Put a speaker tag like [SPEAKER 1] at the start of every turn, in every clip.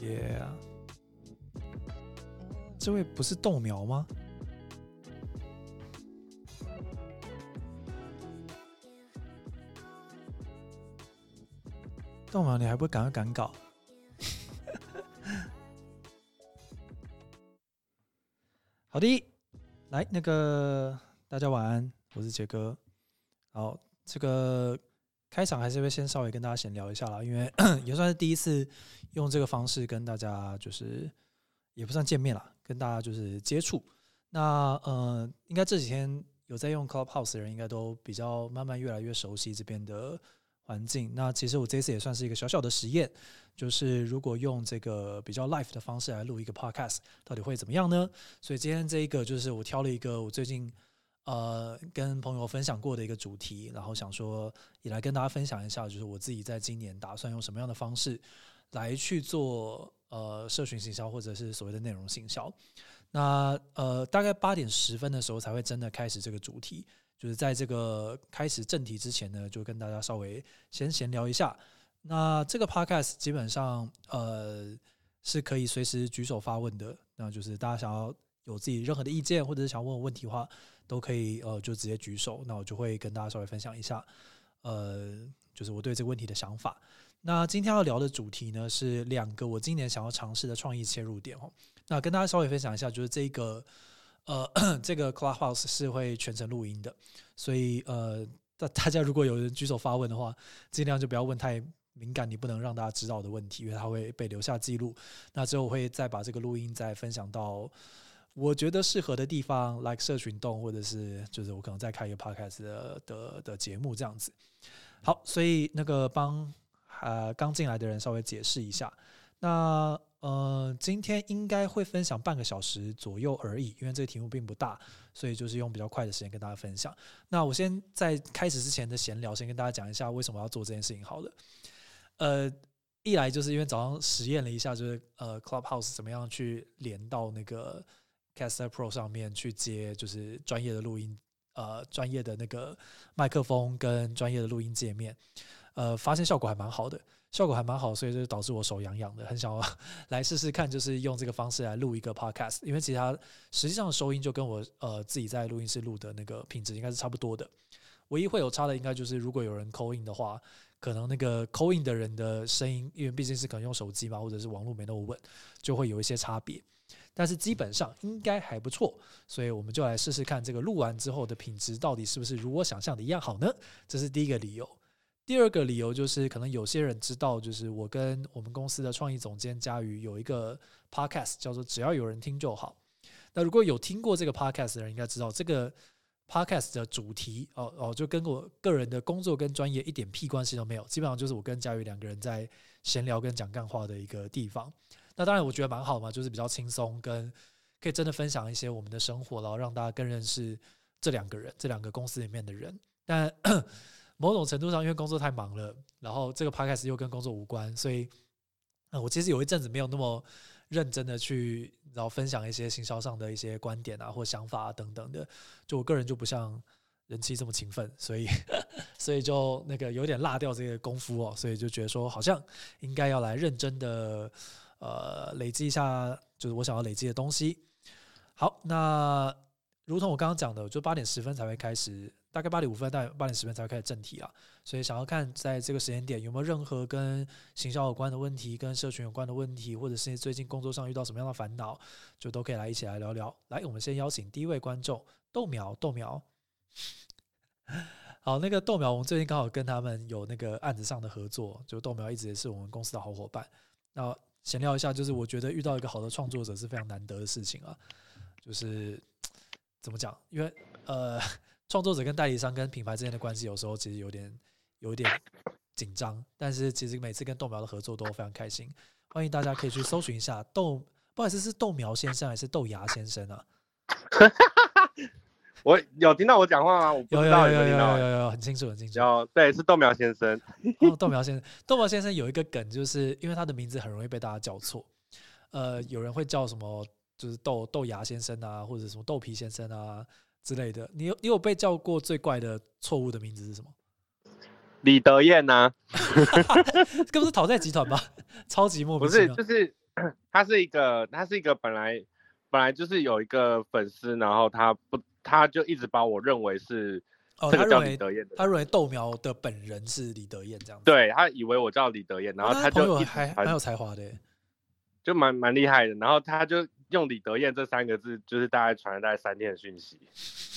[SPEAKER 1] 耶、这位不是豆苗吗？豆苗，你还不赶快赶稿？好的，来，那个大家晚安，我是杰哥。好，这个开场还是会先稍微跟大家闲聊一下啦，因为 也算是第一次用这个方式跟大家，就是也不算见面啦，跟大家就是接触。那呃，应该这几天有在用 Clubhouse 的人，应该都比较慢慢越来越熟悉这边的环境。那其实我这次也算是一个小小的实验，就是如果用这个比较 live 的方式来录一个 podcast，到底会怎么样呢？所以今天这一个就是我挑了一个我最近呃跟朋友分享过的一个主题，然后想说也来跟大家分享一下，就是我自己在今年打算用什么样的方式来去做呃社群行销或者是所谓的内容行销。那呃大概八点十分的时候才会真的开始这个主题。就是在这个开始正题之前呢，就跟大家稍微先闲聊一下。那这个 podcast 基本上呃是可以随时举手发问的，那就是大家想要有自己任何的意见或者是想问我问题的话，都可以呃就直接举手，那我就会跟大家稍微分享一下，呃就是我对这个问题的想法。那今天要聊的主题呢是两个我今年想要尝试的创意切入点哦。那跟大家稍微分享一下，就是这个。呃，这个 Clubhouse 是会全程录音的，所以呃，大大家如果有人举手发问的话，尽量就不要问太敏感，你不能让大家知道的问题，因为它会被留下记录。那之后我会再把这个录音再分享到我觉得适合的地方，like 社群动，或者是就是我可能再开一个 podcast 的的的节目这样子。好，所以那个帮呃刚进来的人稍微解释一下，那。呃，今天应该会分享半个小时左右而已，因为这个题目并不大，所以就是用比较快的时间跟大家分享。那我先在开始之前的闲聊，先跟大家讲一下为什么要做这件事情。好了，呃，一来就是因为早上实验了一下，就是呃，Clubhouse 怎么样去连到那个 Caster Pro 上面去接，就是专业的录音，呃，专业的那个麦克风跟专业的录音界面，呃，发现效果还蛮好的。效果还蛮好，所以就导致我手痒痒的，很想要来试试看，就是用这个方式来录一个 podcast。因为其他实际上收音就跟我呃自己在录音室录的那个品质应该是差不多的，唯一会有差的应该就是如果有人 call in 的话，可能那个 call in 的人的声音，因为毕竟是可能用手机嘛，或者是网络没那么稳，就会有一些差别。但是基本上应该还不错，所以我们就来试试看这个录完之后的品质到底是不是如我想象的一样好呢？这是第一个理由。第二个理由就是，可能有些人知道，就是我跟我们公司的创意总监佳宇有一个 podcast，叫做“只要有人听就好”。那如果有听过这个 podcast 的人，应该知道这个 podcast 的主题哦哦，就跟我个人的工作跟专业一点屁关系都没有，基本上就是我跟佳宇两个人在闲聊跟讲干话的一个地方。那当然我觉得蛮好嘛，就是比较轻松，跟可以真的分享一些我们的生活，然后让大家更认识这两个人，这两个公司里面的人。但 某种程度上，因为工作太忙了，然后这个 podcast 又跟工作无关，所以，我其实有一阵子没有那么认真的去，然后分享一些行销上的一些观点啊或想法啊等等的。就我个人就不像人气这么勤奋，所以，所以就那个有点落掉这个功夫哦，所以就觉得说，好像应该要来认真的，呃，累积一下，就是我想要累积的东西。好，那如同我刚刚讲的，就八点十分才会开始。大概八点五分到八点十分才会开始正题啊，所以想要看在这个时间点有没有任何跟行销有关的问题、跟社群有关的问题，或者是最近工作上遇到什么样的烦恼，就都可以来一起来聊聊。来，我们先邀请第一位观众豆苗，豆苗。好，那个豆苗，我们最近刚好跟他们有那个案子上的合作，就豆苗一直也是我们公司的好伙伴。那闲聊一下，就是我觉得遇到一个好的创作者是非常难得的事情啊，就是怎么讲？因为呃。创作者跟代理商跟品牌之间的关系，有时候其实有点有点紧张，但是其实每次跟豆苗的合作都非常开心。欢迎大家可以去搜寻一下豆，不好意思，是豆苗先生还是豆芽先生啊？
[SPEAKER 2] 我有听到我讲话吗？我
[SPEAKER 1] 有有有有有有有很清楚很清楚。
[SPEAKER 2] 有对，是豆苗先生。
[SPEAKER 1] 哦豆苗先生，豆苗先生有一个梗，就是因为他的名字很容易被大家叫错。呃，有人会叫什么，就是豆豆芽先生啊，或者什么豆皮先生啊。之类的，你有你有被叫过最怪的错误的名字是什么？
[SPEAKER 2] 李德燕呐，
[SPEAKER 1] 这不是讨债集团吗？超级莫名
[SPEAKER 2] 不是，就是 他是一个，他是一个本来本来就是有一个粉丝，然后他不，他就一直把我认为是
[SPEAKER 1] 哦，
[SPEAKER 2] 这个叫李德燕的
[SPEAKER 1] 他认为豆苗的本人是李德燕这样子，
[SPEAKER 2] 对他以为我叫李德燕，然后他就
[SPEAKER 1] 还蛮有才华的耶。
[SPEAKER 2] 就蛮蛮厉害的，然后他就用李德燕这三个字，就是大概传了大概三天的讯息。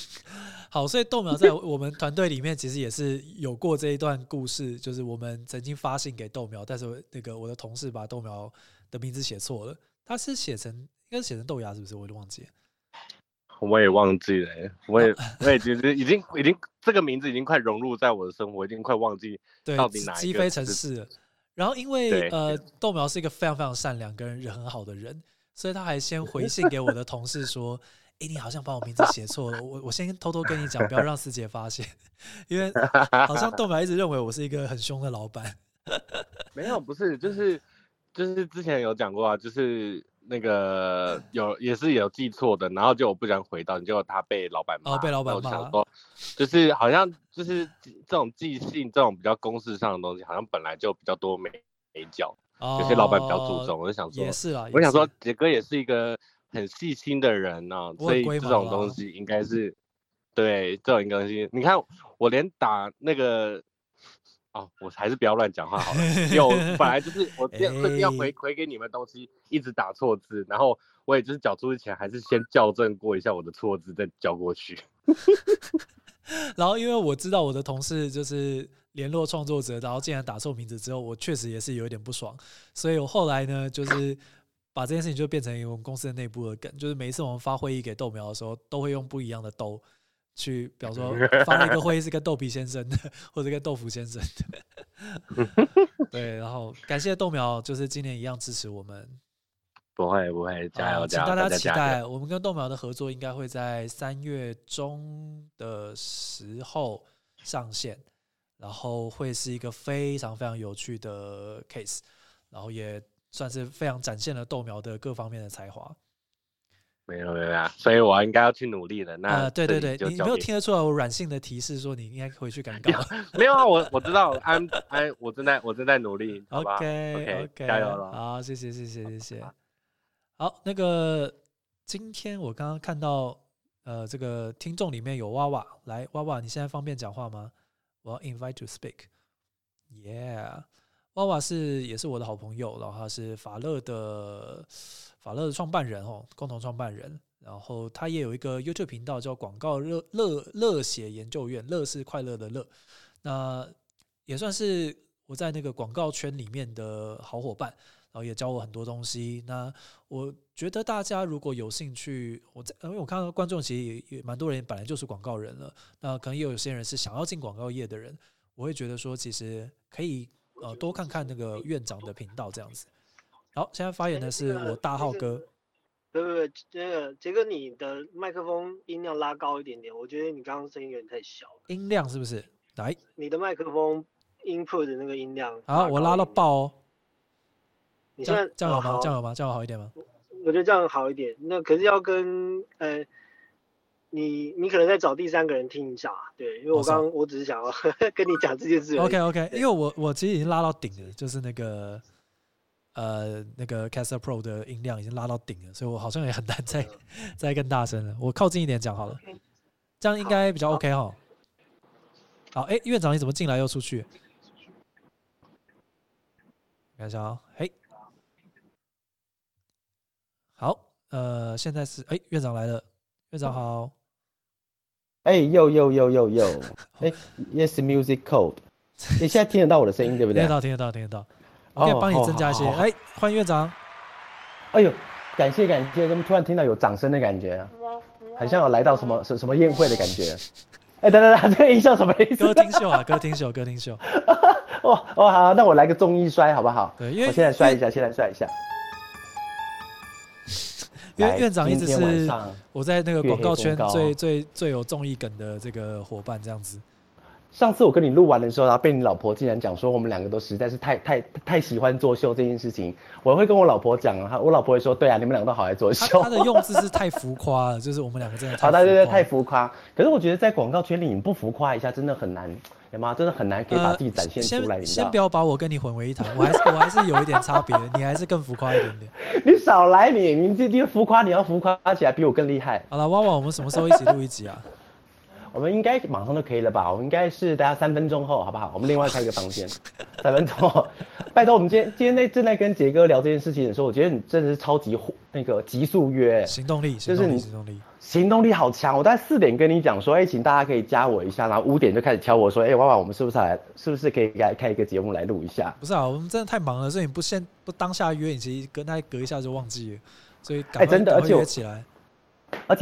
[SPEAKER 1] 好，所以豆苗在 我们团队里面其实也是有过这一段故事，就是我们曾经发信给豆苗，但是那个我的同事把豆苗的名字写错了，他是写成应该是写成豆芽是不是？我有点忘记了。
[SPEAKER 2] 我也忘记了欸，我也我也觉得已经已经这个名字已经快融入在我的生活，已经快忘记
[SPEAKER 1] 对
[SPEAKER 2] 到底哪，一
[SPEAKER 1] 城市了。然后因为呃，豆苗是一个非常非常善良跟人很好的人，所以他还先回信给我的同事说：“诶，你好像把我名字写错了，我我先偷偷跟你讲，不要让师姐发现，因为好像豆苗一直认为我是一个很凶的老板。
[SPEAKER 2] 没有，不是，就是就是之前有讲过啊，就是那个 有也是有记错的，然后就我不想回到，结果他被老板骂，
[SPEAKER 1] 哦被老板骂
[SPEAKER 2] 想说，就是好像就是这种记性这种比较公式上的东西，好像本来就比较多没没教，
[SPEAKER 1] 哦，
[SPEAKER 2] 有些老板比较注重，我就想说
[SPEAKER 1] 也，是啦，
[SPEAKER 2] 我想说杰哥也是一个很细心的人呢、
[SPEAKER 1] 我
[SPEAKER 2] 所以这种东西应该是对这种东西，你看我连打那个。哦，我还是不要乱讲话好了。因为我 本来就是我这这边要回
[SPEAKER 1] 哎
[SPEAKER 2] 回给你们东西，一直打错字，然后我也就是缴出去前还是先校正过一下我的错字，再交过去。
[SPEAKER 1] 然后因为我知道我的同事就是联络创作者，然后竟然打错名字之后，我确实也是有一点不爽，所以我后来呢，就是把这件事情就变成我们公司的内部的梗，就是每一次我们发会议给豆苗的时候，都会用不一样的豆去，比方说 发了一个会议是跟豆皮先生的，或者跟豆腐先生的，对，然后感谢豆苗，就是今年一样支持我们，
[SPEAKER 2] 不会不会，加油加油，
[SPEAKER 1] 大家期待，
[SPEAKER 2] 油！
[SPEAKER 1] 我们跟豆苗的合作应该会在三月中的时候上线，然后会是一个非常非常有趣的 case，然后也算是非常展现了豆苗的各方面的才华。
[SPEAKER 2] 没有没有没有，所以我应该要去努力的。那
[SPEAKER 1] 呃，对对对，你没有听得出来我软性的提示说你应该回去赶稿
[SPEAKER 2] 没有啊？我我知道，安安，我正在我正在努力，好吧
[SPEAKER 1] OK OK，OK，
[SPEAKER 2] 加油了
[SPEAKER 1] 好，谢谢谢谢谢谢。好，那个今天我刚刚看到呃，这个听众里面有娃娃，来娃娃，你现在方便讲话吗？我要 invite to speak。Yeah，娃娃是也是我的好朋友，然后他是法乐的法乐的创办人哦，共同创办人。然后他也有一个 YouTube 频道叫“广告乐乐乐写研究院”，乐是快乐的乐。那也算是我在那个广告圈里面的好伙伴，然后也教我很多东西。那我觉得大家如果有兴趣，我在因为我看到观众其实也也蛮多人本来就是广告人了，那可能也有些人是想要进广告业的人，我会觉得说其实可以呃多看看那个院长的频道这样子。好，现在发言的是我大浩哥。
[SPEAKER 3] 不不不，这个杰哥，你的麦克风音量拉高一点点，我觉得你刚刚声音有点太小了。
[SPEAKER 1] 音量是不是？来，
[SPEAKER 3] 你的麦克风 input 的那个音量，
[SPEAKER 1] 好，我拉到。爆哦。这
[SPEAKER 3] 你现在
[SPEAKER 1] 样这样好吗？这样好吗？这样好一点吗？
[SPEAKER 3] 我觉得这样好一点。那可是要跟呃，你你可能再找第三个人听一下，对，因为我刚刚我只是想要 跟你讲这件事。
[SPEAKER 1] OK OK，因为我我其实已经拉到顶了，就是那个呃那个 Caster Pro 的音量已经拉到顶了，所以我好像也很难再 再更大声了。我靠近一点讲好了，这样应该比较 OK 哈。好，哎，院长你怎么进来又出去？看一下啊，嘿，好，呃，现在是哎院长来了，院长好，
[SPEAKER 4] 哎又又又又又，哎，Yes Music Code，你现在听得到我的声音对不对？
[SPEAKER 1] 听得？到听得到听得到，我可以
[SPEAKER 4] 哦
[SPEAKER 1] 帮你增加一些。哎，欢迎院长。
[SPEAKER 4] 哎呦，感谢感谢，怎么突然听到有掌声的感觉啊？很像有来到什么什什么宴会的感觉。哎，等等等，这个音效什么意思？
[SPEAKER 1] 歌厅秀啊，歌厅秀，歌厅秀。
[SPEAKER 4] 哦哦好，那我来个综艺摔好不好？
[SPEAKER 1] 对，因为
[SPEAKER 4] 我现在摔一下，现在摔一下。来
[SPEAKER 1] 因为院长一直是我在那个广告圈最最最有综艺梗的这个伙伴，这样子。
[SPEAKER 4] 上次我跟你录完的时候，然后被你老婆竟然讲说我们两个都实在是太太太喜欢作秀这件事情，我会跟我老婆讲啊，我老婆会说，对啊，你们两个都好爱作秀。
[SPEAKER 1] 他他的用字是太浮夸了，就是我们两个真的太
[SPEAKER 4] 好，对对对，太浮夸。可是我觉得在广告圈里，你不浮夸一下真的很难，有吗？真的很难可以把自己展现出来，你
[SPEAKER 1] 先先不？要把我跟你混为一谈，我还是我还是有一点差别，你还是更浮夸一点点。
[SPEAKER 4] 你少来你，你这这浮夸，你要浮夸起来比我更厉害。
[SPEAKER 1] 好了，汪汪，我们什么时候一起录一集啊？
[SPEAKER 4] 我们应该马上就可以了吧？我们应该是大家三分钟后，好不好？我们另外开一个房间，三分钟后。拜托，我们今天今天在正在跟杰哥聊这件事情的时候，我觉得你真的是超级火那个急速约，
[SPEAKER 1] 行动力，行动力，
[SPEAKER 4] 就是你
[SPEAKER 1] 行动力。
[SPEAKER 4] 行动力好强。我大概四点跟你讲说，哎、请大家可以加我一下，然后五点就开始敲我说，哎、娃娃，我们是不是来，是不是可以来开一个节目来录一下？
[SPEAKER 1] 不是啊，我们真的太忙了，所以你不先不当下约，你其实跟他隔一下就忘记了，所以赶快
[SPEAKER 4] 哎真的而且我
[SPEAKER 1] 约起来。
[SPEAKER 4] 而且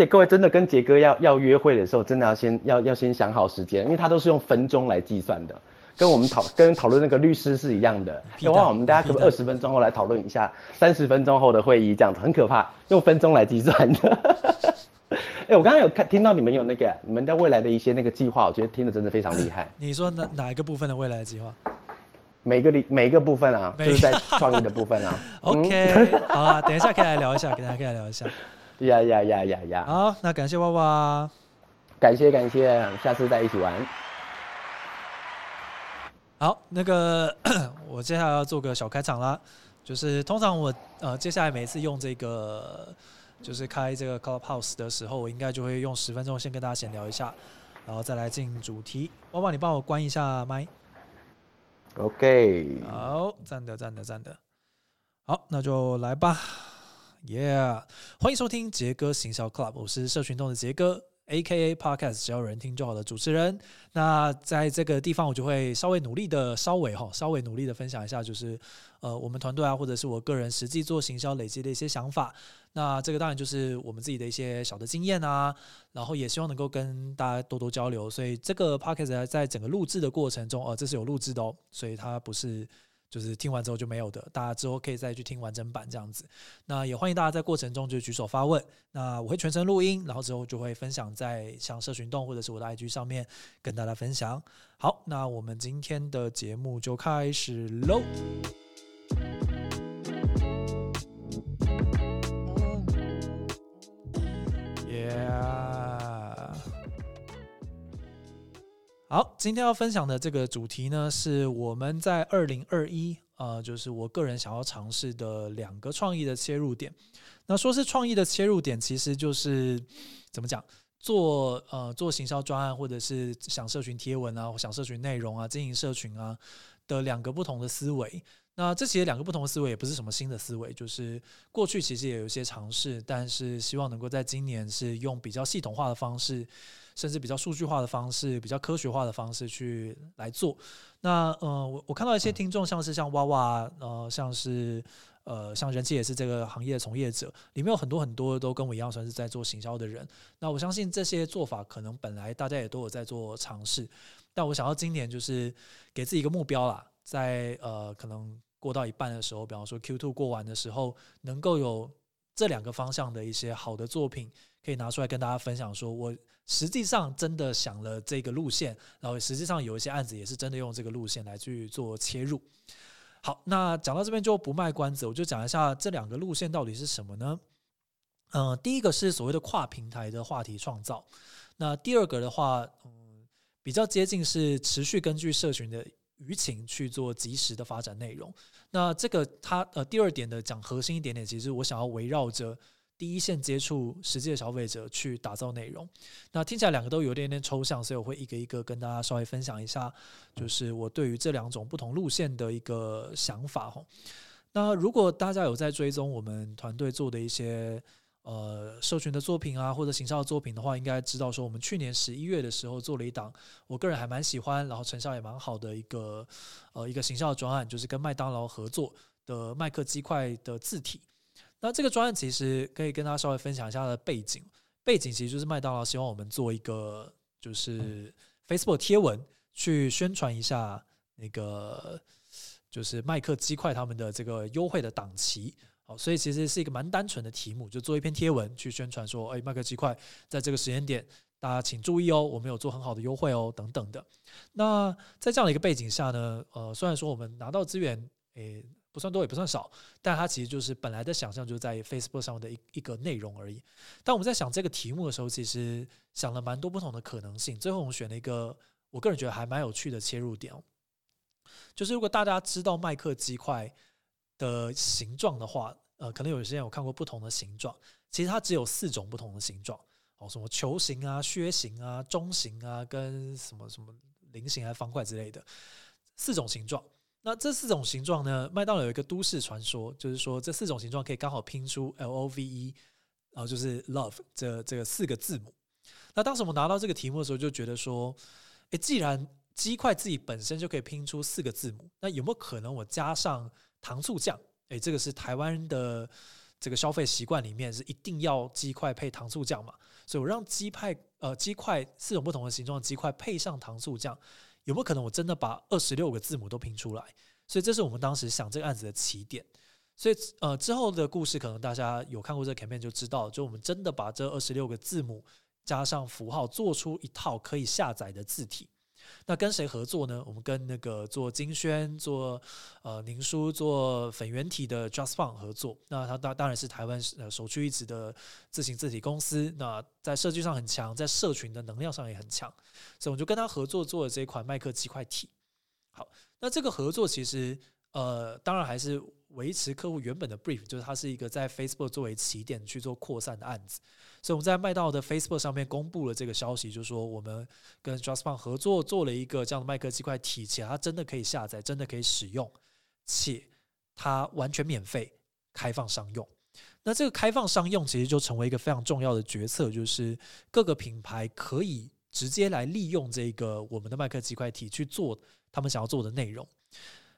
[SPEAKER 4] 各位真的跟杰哥要要约会的时候，真的要先要要先想好时间，因为他都是用分钟来计算的，跟我们讨跟讨论那个律师是一样的。
[SPEAKER 1] 屁蛋
[SPEAKER 4] 的话，我们大家可不可以二十分钟后来讨论一下，三十分钟后的会议这样子很可怕，用分钟来计算的。哎、我刚刚有看听到你们有那个你们在未来的一些那个计划，我觉得听的真的非常厉害。
[SPEAKER 1] 你说哪哪一个部分的未来计划
[SPEAKER 4] 每个里每一个部分啊，就是在创意的部分啊。？
[SPEAKER 1] OK，好啊，等一下可以来聊一下，等一下可以来聊一下。
[SPEAKER 4] 呀呀呀呀呀！
[SPEAKER 1] 好，那感谢娃娃。
[SPEAKER 4] 感谢感谢，下次再一起玩。
[SPEAKER 1] 好，那个 我接下来要做个小开场啦，就是通常我呃接下来每次用这个就是开这个 Clubhouse 的时候，我应该就会用十分钟先跟大家闲聊一下，然后再来进主题。娃娃，你帮我关一下麦。
[SPEAKER 4] OK，
[SPEAKER 1] 好，赞的赞的赞的。好，那就来吧。Yeah，欢迎收听杰哥行销 Club，我是社群中的杰哥，A.K.A. Podcast 只要有人听就好的主持人。那在这个地方，我就会稍微努力的，稍微哈，稍微努力的分享一下，就是呃，我们团队啊，或者是我个人实际做行销累积的一些想法。那这个当然就是我们自己的一些小的经验啊，然后也希望能够跟大家多多交流。所以这个 podcast 在整个录制的过程中，呃、这是有录制的哦，所以它不是就是听完之后就没有的，大家之后可以再去听完整版这样子。那也欢迎大家在过程中就举手发问，那我会全程录音，然后之后就会分享在像社群动或者是我的 IG 上面跟大家分享。好，那我们今天的节目就开始喽。好，今天要分享的这个主题呢，是我们在二零二一，呃，就是我个人想要尝试的两个创意的切入点。那说是创意的切入点，其实就是怎么讲，做呃做行销专案，或者是想社群贴文啊，想社群内容啊，经营社群啊的两个不同的思维。那这其实两个不同的思维也不是什么新的思维，就是过去其实也有一些尝试，但是希望能够在今年是用比较系统化的方式，甚至比较数据化的方式、比较科学化的方式去来做。那呃，我我看到一些听众，像是像娃娃，呃，像是呃，像人气也是这个行业的从业者，里面有很多很多都跟我一样，算是在做行销的人。那我相信这些做法可能本来大家也都有在做尝试，但我想要今年就是给自己一个目标啦，在呃可能过到一半的时候，比方说 Q two 过完的时候，能够有这两个方向的一些好的作品，可以拿出来跟大家分享，说我实际上真的想了这个路线，然后实际上有一些案子也是真的用这个路线来去做切入。好，那讲到这边就不卖关子，我就讲一下这两个路线到底是什么呢？嗯、第一个是所谓的跨平台的话题创造，那第二个的话，嗯，比较接近是持续根据社群的舆情去做及时的发展内容。那这个它呃第二点的讲核心一点点，其实我想要围绕着第一线接触实际的消费者去打造内容。那听起来两个都有点点抽象，所以我会一个一个跟大家稍微分享一下，就是我对于这两种不同路线的一个想法哈。那如果大家有在追踪我们团队做的一些呃社群的作品啊，或者行销的作品的话，应该知道说我们去年十一月的时候做了一档，我个人还蛮喜欢，然后成效也蛮好的一个呃一个行销的专案，就是跟麦当劳合作的麦克鸡块的字体。那这个专案其实可以跟大家稍微分享一下它的背景，背景其实就是麦当劳希望我们做一个就是 Facebook 贴文去宣传一下那个就是麦克鸡块他们的这个优惠的档期。好，所以其实是一个蛮单纯的题目，就做一篇贴文去宣传说，哎，麦克鸡块在这个时间点，大家请注意哦，我们有做很好的优惠哦，等等的。那在这样的一个背景下呢，呃，虽然说我们拿到资源，诶、不算多也不算少，但它其实就是本来的想象就在 Facebook 上的一一个内容而已。但我们在想这个题目的时候，其实想了蛮多不同的可能性，最后我们选了一个我个人觉得还蛮有趣的切入点哦。就是如果大家知道麦克鸡块的形状的话，呃，可能有些人有看过不同的形状，其实它只有四种不同的形状哦，什么球形啊、靴形啊、中形啊，跟什么什么菱形还是方块之类的四种形状。那这四种形状呢，麦当劳有一个都市传说，就是说这四种形状可以刚好拼出 L O V E，然后就是 Love 这这四个字母。那当时我们拿到这个题目的时候，就觉得说，诶，既然鸡块自己本身就可以拼出四个字母，那有没有可能我加上糖醋酱？诶，这个是台湾的这个消费习惯里面是一定要鸡块配糖醋酱嘛？所以我让鸡派呃鸡块四种不同的形状鸡块配上糖醋酱。有没有可能我真的把二十六个字母都拼出来？所以这是我们当时想这个案子的起点。所以呃之后的故事可能大家有看过这个 campaign 就知道，就我们真的把这二十六个字母加上符号，做出一套可以下载的字体。那跟谁合作呢？我们跟那个做金宣、做呃宁书、做粉圆体的 Just Fun 合作。那它当当然是台湾呃首屈一指的自行字体公司。那在设计上很强，在社群的能量上也很强，所以我们就跟他合作做了这一款麦克鸡块体。好，那这个合作其实呃，当然还是。维持客户原本的 brief，就是它是一个在 Facebook 作为起点去做扩散的案子，所以我们在麦道的 Facebook 上面公布了这个消息，就是说我们跟 JustFont 合作做了一个这样的麦克鸡块体，且它真的可以下载，真的可以使用，且它完全免费开放商用。那这个开放商用其实就成为一个非常重要的决策，就是各个品牌可以直接来利用这个我们的麦克鸡块体去做他们想要做的内容。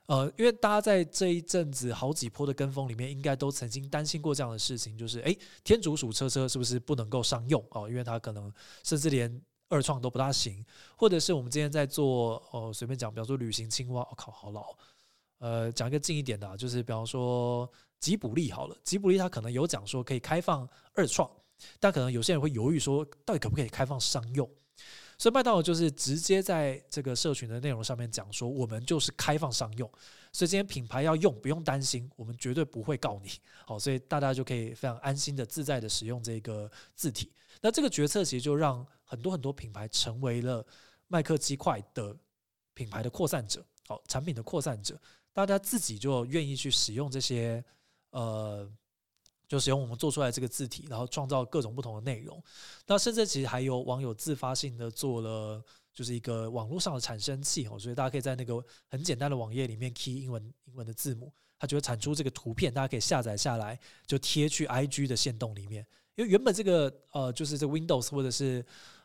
[SPEAKER 1] 呃，因为大家在这一阵子好几波的跟风里面，应该都曾经担心过这样的事情，就是诶，天竺鼠车车是不是不能够商用哦？因为它可能甚至连二创都不大行，或者是我们今天在做哦，随便讲，比方说旅行青蛙，我靠，好老。呃，讲一个近一点的，就是比方说吉卜力好了，吉卜力它可能有讲说可以开放二创，但可能有些人会犹豫说，到底可不可以开放商用？所以麦当劳就是直接在这个社群的内容上面讲说，我们就是开放商用，所以今天品牌要用不用担心，我们绝对不会告你。好，所以大家就可以非常安心的、自在的使用这个字体。那这个决策其实就让很多很多品牌成为了麦克鸡块的品牌的扩散者，好，产品的扩散者，大家自己就愿意去使用这些呃。就使用我们做出来这个字体，然后创造各种不同的内容。那甚至其实还有网友自发性的做了，就是一个网络上的产生器哦，所以大家可以在那个很简单的网页里面 key 英文英文的字母，它就会产出这个图片，大家可以下载下来，就贴去 IG 的线动里面。因为原本这个呃，就是这 Windows 或者是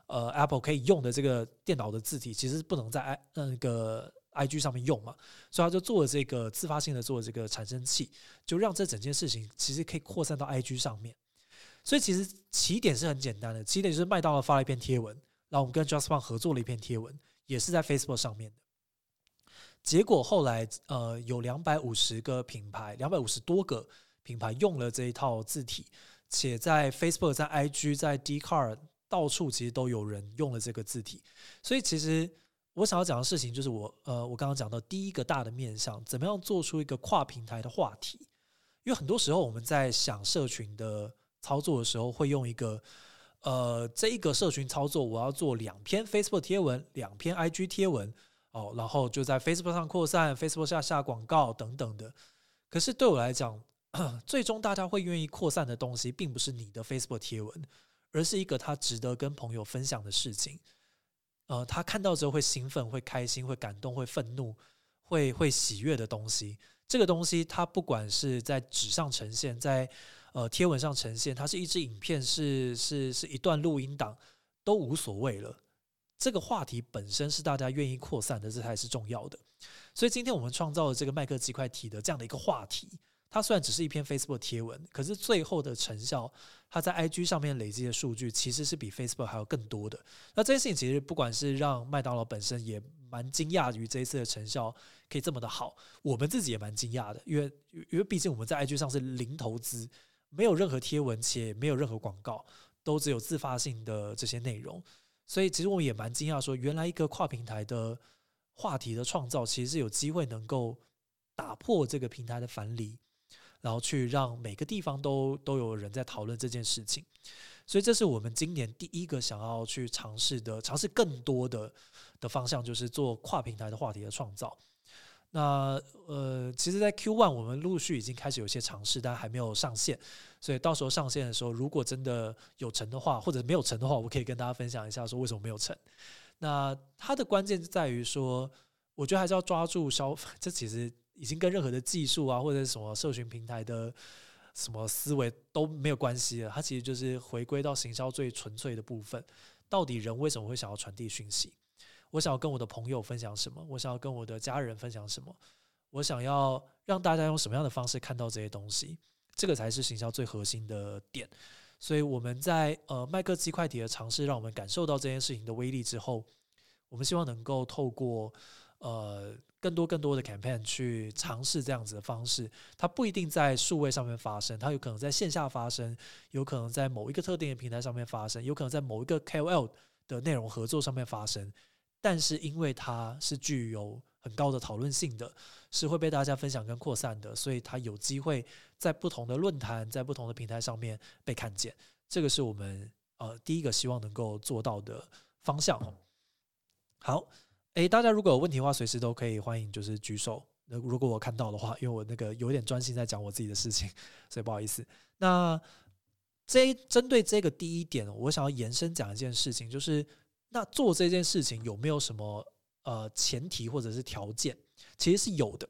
[SPEAKER 1] 呃 Apple 可以用的这个电脑的字体，其实不能在 i 那个。I G 上面用嘛，所以他就做了这个自发性的做这个产生器，就让这整件事情其实可以扩散到 I G 上面。所以其实起点是很简单的，起点就是麦当劳发了一篇贴文，然后我们跟 JustFont 合作了一篇贴文，也是在 Facebook 上面的。结果后来呃有两百五十个品牌，两百五十多个品牌用了这一套字体，且在 Facebook、在 I G、在 d c a r 到处其实都有人用了这个字体，所以其实。我想要讲的事情就是我呃，我刚刚讲到第一个大的面向，怎么样做出一个跨平台的话题？因为很多时候我们在想社群的操作的时候，会用一个呃，这一个社群操作，我要做两篇 Facebook 贴文，两篇 IG 贴文哦，然后就在 Facebook 上扩散，Facebook 下下广告等等的。可是对我来讲，最终大家会愿意扩散的东西，并不是你的 Facebook 贴文，而是一个他值得跟朋友分享的事情。呃，他看到之后会兴奋、会开心、会感动、会愤怒、会会喜悦的东西。这个东西，它不管是在纸上呈现，在呃贴文上呈现，它是一支影片，是是是一段录音档，都无所谓了。这个话题本身是大家愿意扩散的，这才是重要的。所以今天我们创造了这个麦克鸡块体的这样的一个话题。它虽然只是一篇 Facebook 贴文，可是最后的成效，它在 IG 上面累积的数据其实是比 Facebook 还要更多的。那这件事情其实不管是让麦当劳本身也蛮惊讶于这一次的成效可以这么的好，我们自己也蛮惊讶的，因为因为毕竟我们在 IG 上是零投资，没有任何贴文，且没有任何广告，都只有自发性的这些内容，所以其实我们也蛮惊讶，说原来一个跨平台的话题的创造，其实是有机会能够打破这个平台的樊篱。然后去让每个地方都都有人在讨论这件事情。所以这是我们今年第一个想要去尝试的，尝试更多的的方向，就是做跨平台的话题的创造。那呃，其实，在 Q One 我们陆续已经开始有些尝试，但还没有上线。所以到时候上线的时候，如果真的有成的话，或者没有成的话，我可以跟大家分享一下，说为什么没有成。那它的关键就在于说，我觉得还是要抓住消，这其实已经跟任何的技术啊，或者什么社群平台的什么思维都没有关系了。它其实就是回归到行销最纯粹的部分，到底人为什么会想要传递讯息？我想要跟我的朋友分享什么？我想要跟我的家人分享什么？我想要让大家用什么样的方式看到这些东西？这个才是行销最核心的点。所以我们在呃麦克鸡块体的尝试，让我们感受到这件事情的威力之后，我们希望能够透过呃更多更多的 campaign 去尝试这样子的方式。它不一定在数位上面发生，它有可能在线下发生，有可能在某一个特定的平台上面发生，有可能在某一个 KOL 的内容合作上面发生。但是因为它是具有很高的讨论性的，是会被大家分享跟扩散的，所以它有机会在不同的论坛、在不同的平台上面被看见。这个是我们呃第一个希望能够做到的方向。好，诶，大家如果有问题的话，随时都可以欢迎就是举手。那如果我看到的话，因为我那个有点专心在讲我自己的事情，所以不好意思。那这针对这个第一点，我想要延伸讲一件事情，就是。那做这件事情有没有什么呃前提或者是条件？其实是有的，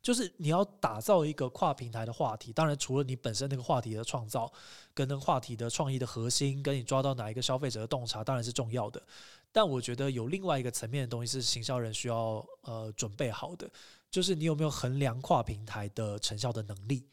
[SPEAKER 1] 就是你要打造一个跨平台的话题。当然，除了你本身那个话题的创造，跟那个话题的创意的核心，跟你抓到哪一个消费者的洞察，当然是重要的。但我觉得有另外一个层面的东西是行销人需要呃准备好的，就是你有没有衡量跨平台的成效的能力。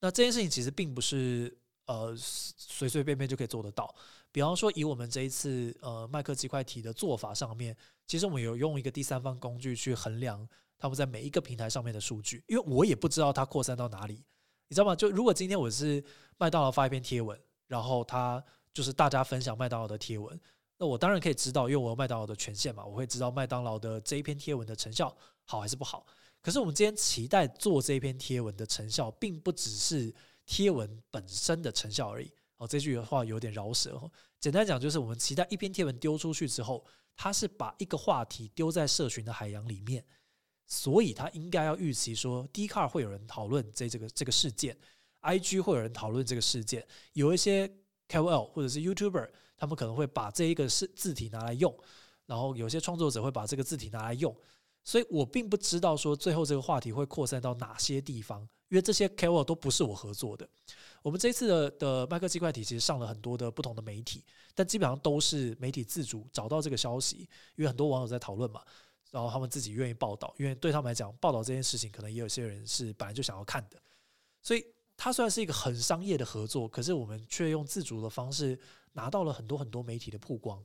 [SPEAKER 1] 那这件事情其实并不是呃随随便便就可以做得到。比方说，以我们这一次呃麦克鸡块体的做法上面，其实我们有用一个第三方工具去衡量他们在每一个平台上面的数据，因为我也不知道它扩散到哪里，你知道吗？就如果今天我是麦当劳发一篇贴文，然后他就是大家分享麦当劳的贴文，那我当然可以知道，因为我有麦当劳的权限嘛，我会知道麦当劳的这一篇贴文的成效好还是不好。可是我们今天期待做这一篇贴文的成效，并不只是贴文本身的成效而已。哦，这句话有点饶舌哦。简单讲，就是我们期待一篇贴文丢出去之后，它是把一个话题丢在社群的海洋里面，所以它应该要预期说，D 卡会有人讨论这这个这个事件，IG 会有人讨论这个事件，有一些 KOL 或者是 YouTuber，他们可能会把这一个是字体拿来用，然后有些创作者会把这个字体拿来用，所以我并不知道说最后这个话题会扩散到哪些地方，因为这些 KOL 都不是我合作的。我们这一次的的麦克鸡块体其实上了很多的不同的媒体，但基本上都是媒体自主找到这个消息，因为很多网友在讨论嘛，然后他们自己愿意报道，因为对他们来讲，报道这件事情可能也有些人是本来就想要看的，所以它虽然是一个很商业的合作，可是我们却用自主的方式拿到了很多很多媒体的曝光。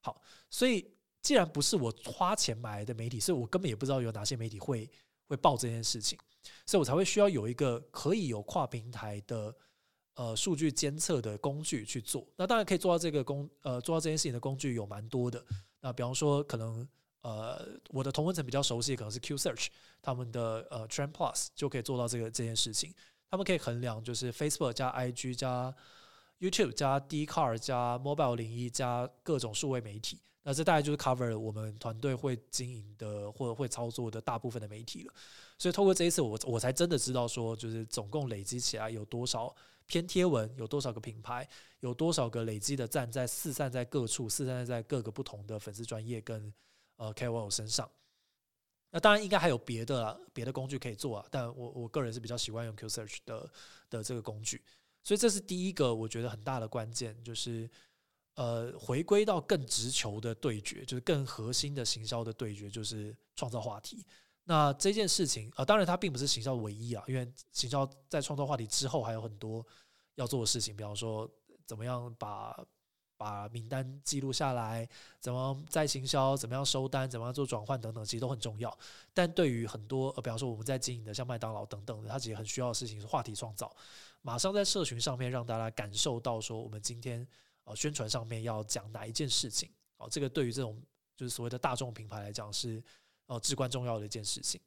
[SPEAKER 1] 好，所以既然不是我花钱买来的媒体，所以我根本也不知道有哪些媒体会会报这件事情。所以我才会需要有一个可以有跨平台的呃数据监测的工具去做。那当然可以做到这个工呃做到这件事情的工具有蛮多的。那比方说，可能呃我的同温层比较熟悉，可能是 Q Search 他们的呃 Trend Plus 就可以做到这个这件事情。他们可以衡量就是 Facebook 加 IG 加 YouTube 加 D Car 加 Mobile 零一加各种数位媒体。那这大概就是 cover 我们团队会经营的或者会操作的大部分的媒体了。所以透过这一次，我我才真的知道说，就是总共累积起来有多少篇贴文，有多少个品牌，有多少个累积的赞在四散在各处，四散在各个不同的粉丝专业跟呃 KOL 身上。那当然应该还有别的别的工具可以做啊，但我我个人是比较喜欢用 Q Search 的的这个工具。所以这是第一个我觉得很大的关键，就是呃回归到更直球的对决，就是更核心的行销的对决，就是创造话题。那这件事情啊，当然它并不是行销唯一啊，因为行销在创造话题之后还有很多要做的事情，比方说怎么样把把名单记录下来，怎么在行销，怎么样收单，怎么样做转换等等，其实都很重要。但对于很多呃，比方说我们在经营的像麦当劳等等的，它其实很需要的事情是话题创造，马上在社群上面让大家感受到说我们今天呃宣传上面要讲哪一件事情哦，这个对于这种就是所谓的大众品牌来讲是。哦，至关重要的一件事情。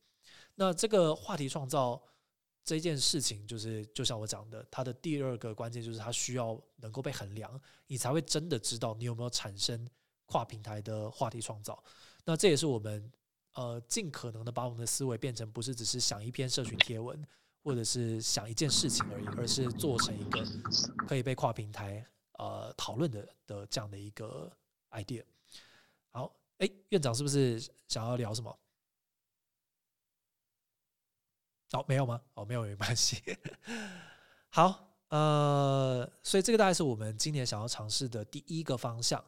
[SPEAKER 1] 那这个话题创造，这件事情就是就像我讲的，它的第二个关键就是它需要能够被衡量，你才会真的知道你有没有产生跨平台的话题创造。那这也是我们呃尽可能的把我们的思维变成不是只是想一篇社群贴文，或者是想一件事情而已，而是做成一个可以被跨平台呃讨论的的这样的一个 idea。好，哎，院长是不是想要聊什么？哦，没有吗？哦，没有没关系。好，呃，所以这个大概是我们今年想要尝试的第一个方向。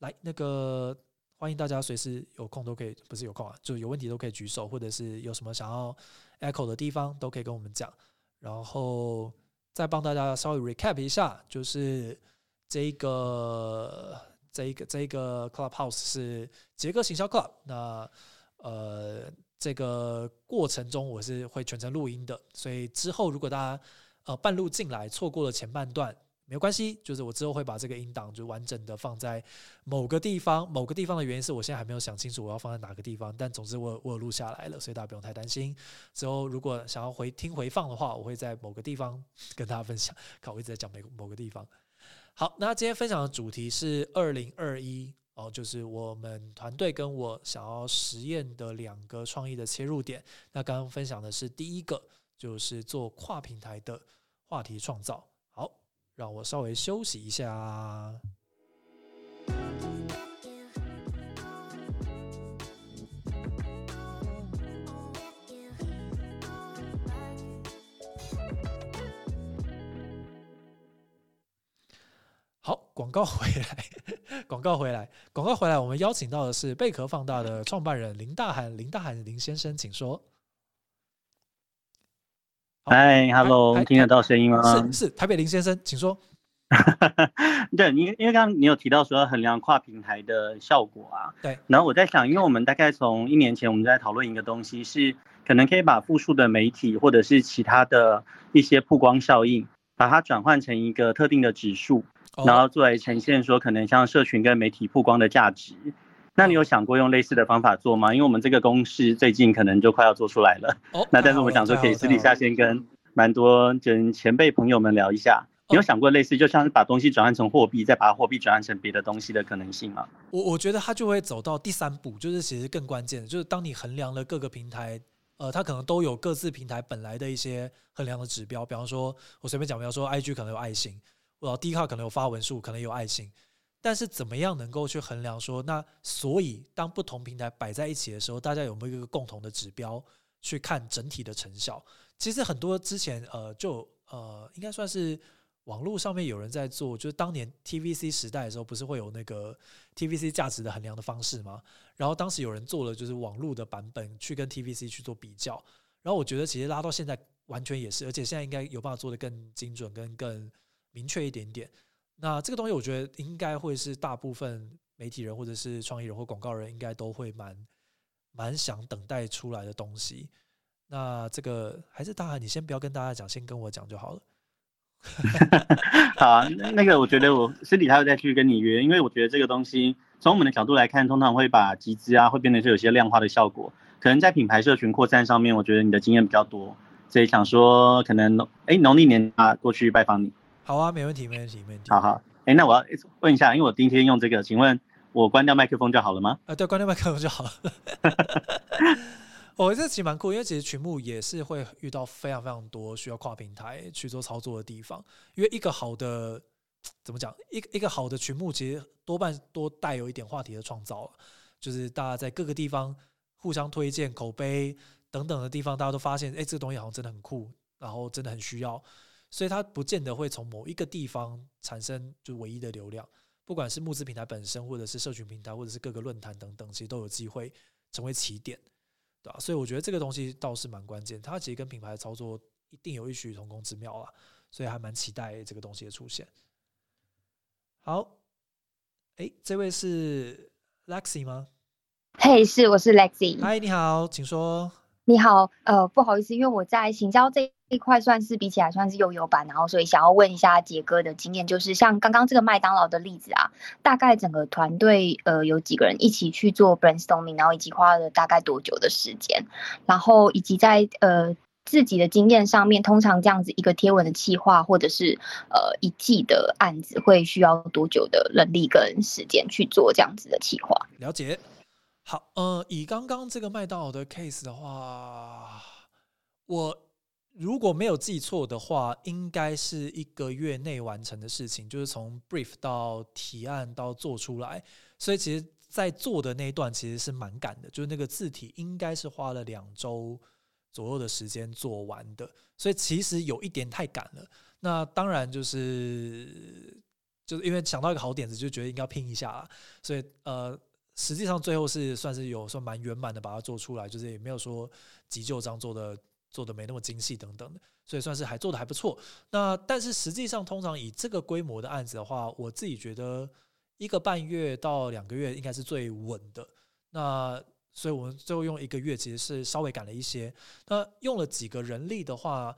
[SPEAKER 1] 来，那个欢迎大家随时有空都可以，不是有空啊，就有问题都可以举手，或者是有什么想要 echo 的地方都可以跟我们讲。然后再帮大家稍微 recap 一下，就是这个这一个这一个 clubhouse 是杰克行销 club。那呃。这个过程中我是会全程录音的，所以之后如果大家呃半路进来错过了前半段，没有关系，就是我之后会把这个音档就完整的放在某个地方，某个地方的原因是我现在还没有想清楚我要放在哪个地方，但总之我我录下来了，所以大家不用太担心。之后如果想要回听回放的话，我会在某个地方跟大家分享。看我一直在讲每某个地方。好，那今天分享的主题是二零二一。哦，就是我们团队跟我想要实验的两个创意的切入点。那刚刚分享的是第一个，就是做跨平台的话题创造。好，让我稍微休息一下。好，广告回来，广告回来，广告回来。我们邀请到的是贝壳放大的创办人林大涵，林大涵林先生，请说。
[SPEAKER 5] 嗨，Hello，听得到声音吗？
[SPEAKER 1] 是是，台北林先生，请说。
[SPEAKER 5] 对，你因为刚刚你有提到说要衡量跨平台的效果啊，
[SPEAKER 1] 对。
[SPEAKER 5] 然后我在想，因为我们大概从一年前我们在讨论一个东西，是可能可以把复数的媒体或者是其他的一些曝光效应，把它转换成一个特定的指数。然后作为呈现说，可能像社群跟媒体曝光的价值，那你有想过用类似的方法做吗？因为我们这个公式最近可能就快要做出来了。哦，那但是我想说，可以私底下先跟蛮多跟前辈朋友们聊一下，你有想过类似，就像是把东西转换成货币，再把货币转换成别的东西的可能性吗？
[SPEAKER 1] 我我觉得它就会走到第三步，就是其实更关键的，就是当你衡量了各个平台，呃，它可能都有各自平台本来的一些衡量的指标，比方说，我随便讲，比方说，IG 可能有爱心。我第一号可能有发文数，可能有爱心，但是怎么样能够去衡量说，那所以当不同平台摆在一起的时候，大家有没有一个共同的指标去看整体的成效？其实很多之前呃就呃应该算是网络上面有人在做，就是当年 TVC 时代的时候，不是会有那个 TVC 价值的衡量的方式吗？然后当时有人做了就是网络的版本去跟 TVC 去做比较，然后我觉得其实拉到现在完全也是，而且现在应该有办法做的更精准跟更。明确一点点，那这个东西我觉得应该会是大部分媒体人或者是创意人或广告人应该都会蛮蛮想等待出来的东西。那这个还是大海，你先不要跟大家讲，先跟我讲就好了。
[SPEAKER 5] 好啊，那个我觉得我私底下再去跟你约，因为我觉得这个东西从我们的角度来看，通常会把集资啊会变得是有些量化的效果。可能在品牌社群扩散上面，我觉得你的经验比较多，所以想说可能哎农历年啊过去拜访你。
[SPEAKER 1] 好啊，没问题，没问题，没问题。
[SPEAKER 5] 好好，哎，那我要问一下，因为我第一天用这个，请问我关掉麦克风就好了吗？
[SPEAKER 1] 啊，对，关掉麦克风就好了。我 这其实蛮酷，因为其实群目也是会遇到非常非常多需要跨平台去做操作的地方。因为一个好的怎么讲，一个一个好的群目，其实多半都带有一点话题的创造，就是大家在各个地方互相推荐、口碑等等的地方，大家都发现，哎，这个东西好像真的很酷，然后真的很需要。所以它不见得会从某一个地方产生就唯一的流量，不管是募资平台本身，或者是社群平台，或者是各个论坛等等，其实都有机会成为起点，对吧？所以我觉得这个东西倒是蛮关键，它其实跟品牌的操作一定有异曲同工之妙啊，所以还蛮期待这个东西的出现。好，哎，这位是 Lexi 吗？
[SPEAKER 6] 嘿，是，我是 Lexi。
[SPEAKER 1] 嗨，你好，请说。
[SPEAKER 6] 你好，呃，不好意思，因为我在行销这这块算是比起来算是悠悠版，然后所以想要问一下杰哥的经验，就是像刚刚这个麦当劳的例子啊，大概整个团队呃有几个人一起去做 brainstorming，然后以及花了大概多久的时间，然后以及在呃自己的经验上面，通常这样子一个贴文的企划或者是呃一季的案子，会需要多久的人力跟时间去做这样子的企划？
[SPEAKER 1] 了解。好，呃，以刚刚这个麦当劳的 case 的话，我如果没有记错的话，应该是一个月内完成的事情，就是从 brief 到提案到做出来。所以其实，在做的那一段其实是蛮赶的，就是那个字体应该是花了两周。左右的时间做完的，所以其实有一点太赶了。那当然就是就是因为想到一个好点子，就觉得应该拼一下啦。所以呃，实际上最后是算是有算蛮圆满的把它做出来，就是也没有说急救章做的做的没那么精细等等的，所以算是还做的还不错。那但是实际上通常以这个规模的案子的话，我自己觉得一个半月到两个月应该是最稳的。那所以我们最后用一个月，其实是稍微赶了一些。那用了几个人力的话，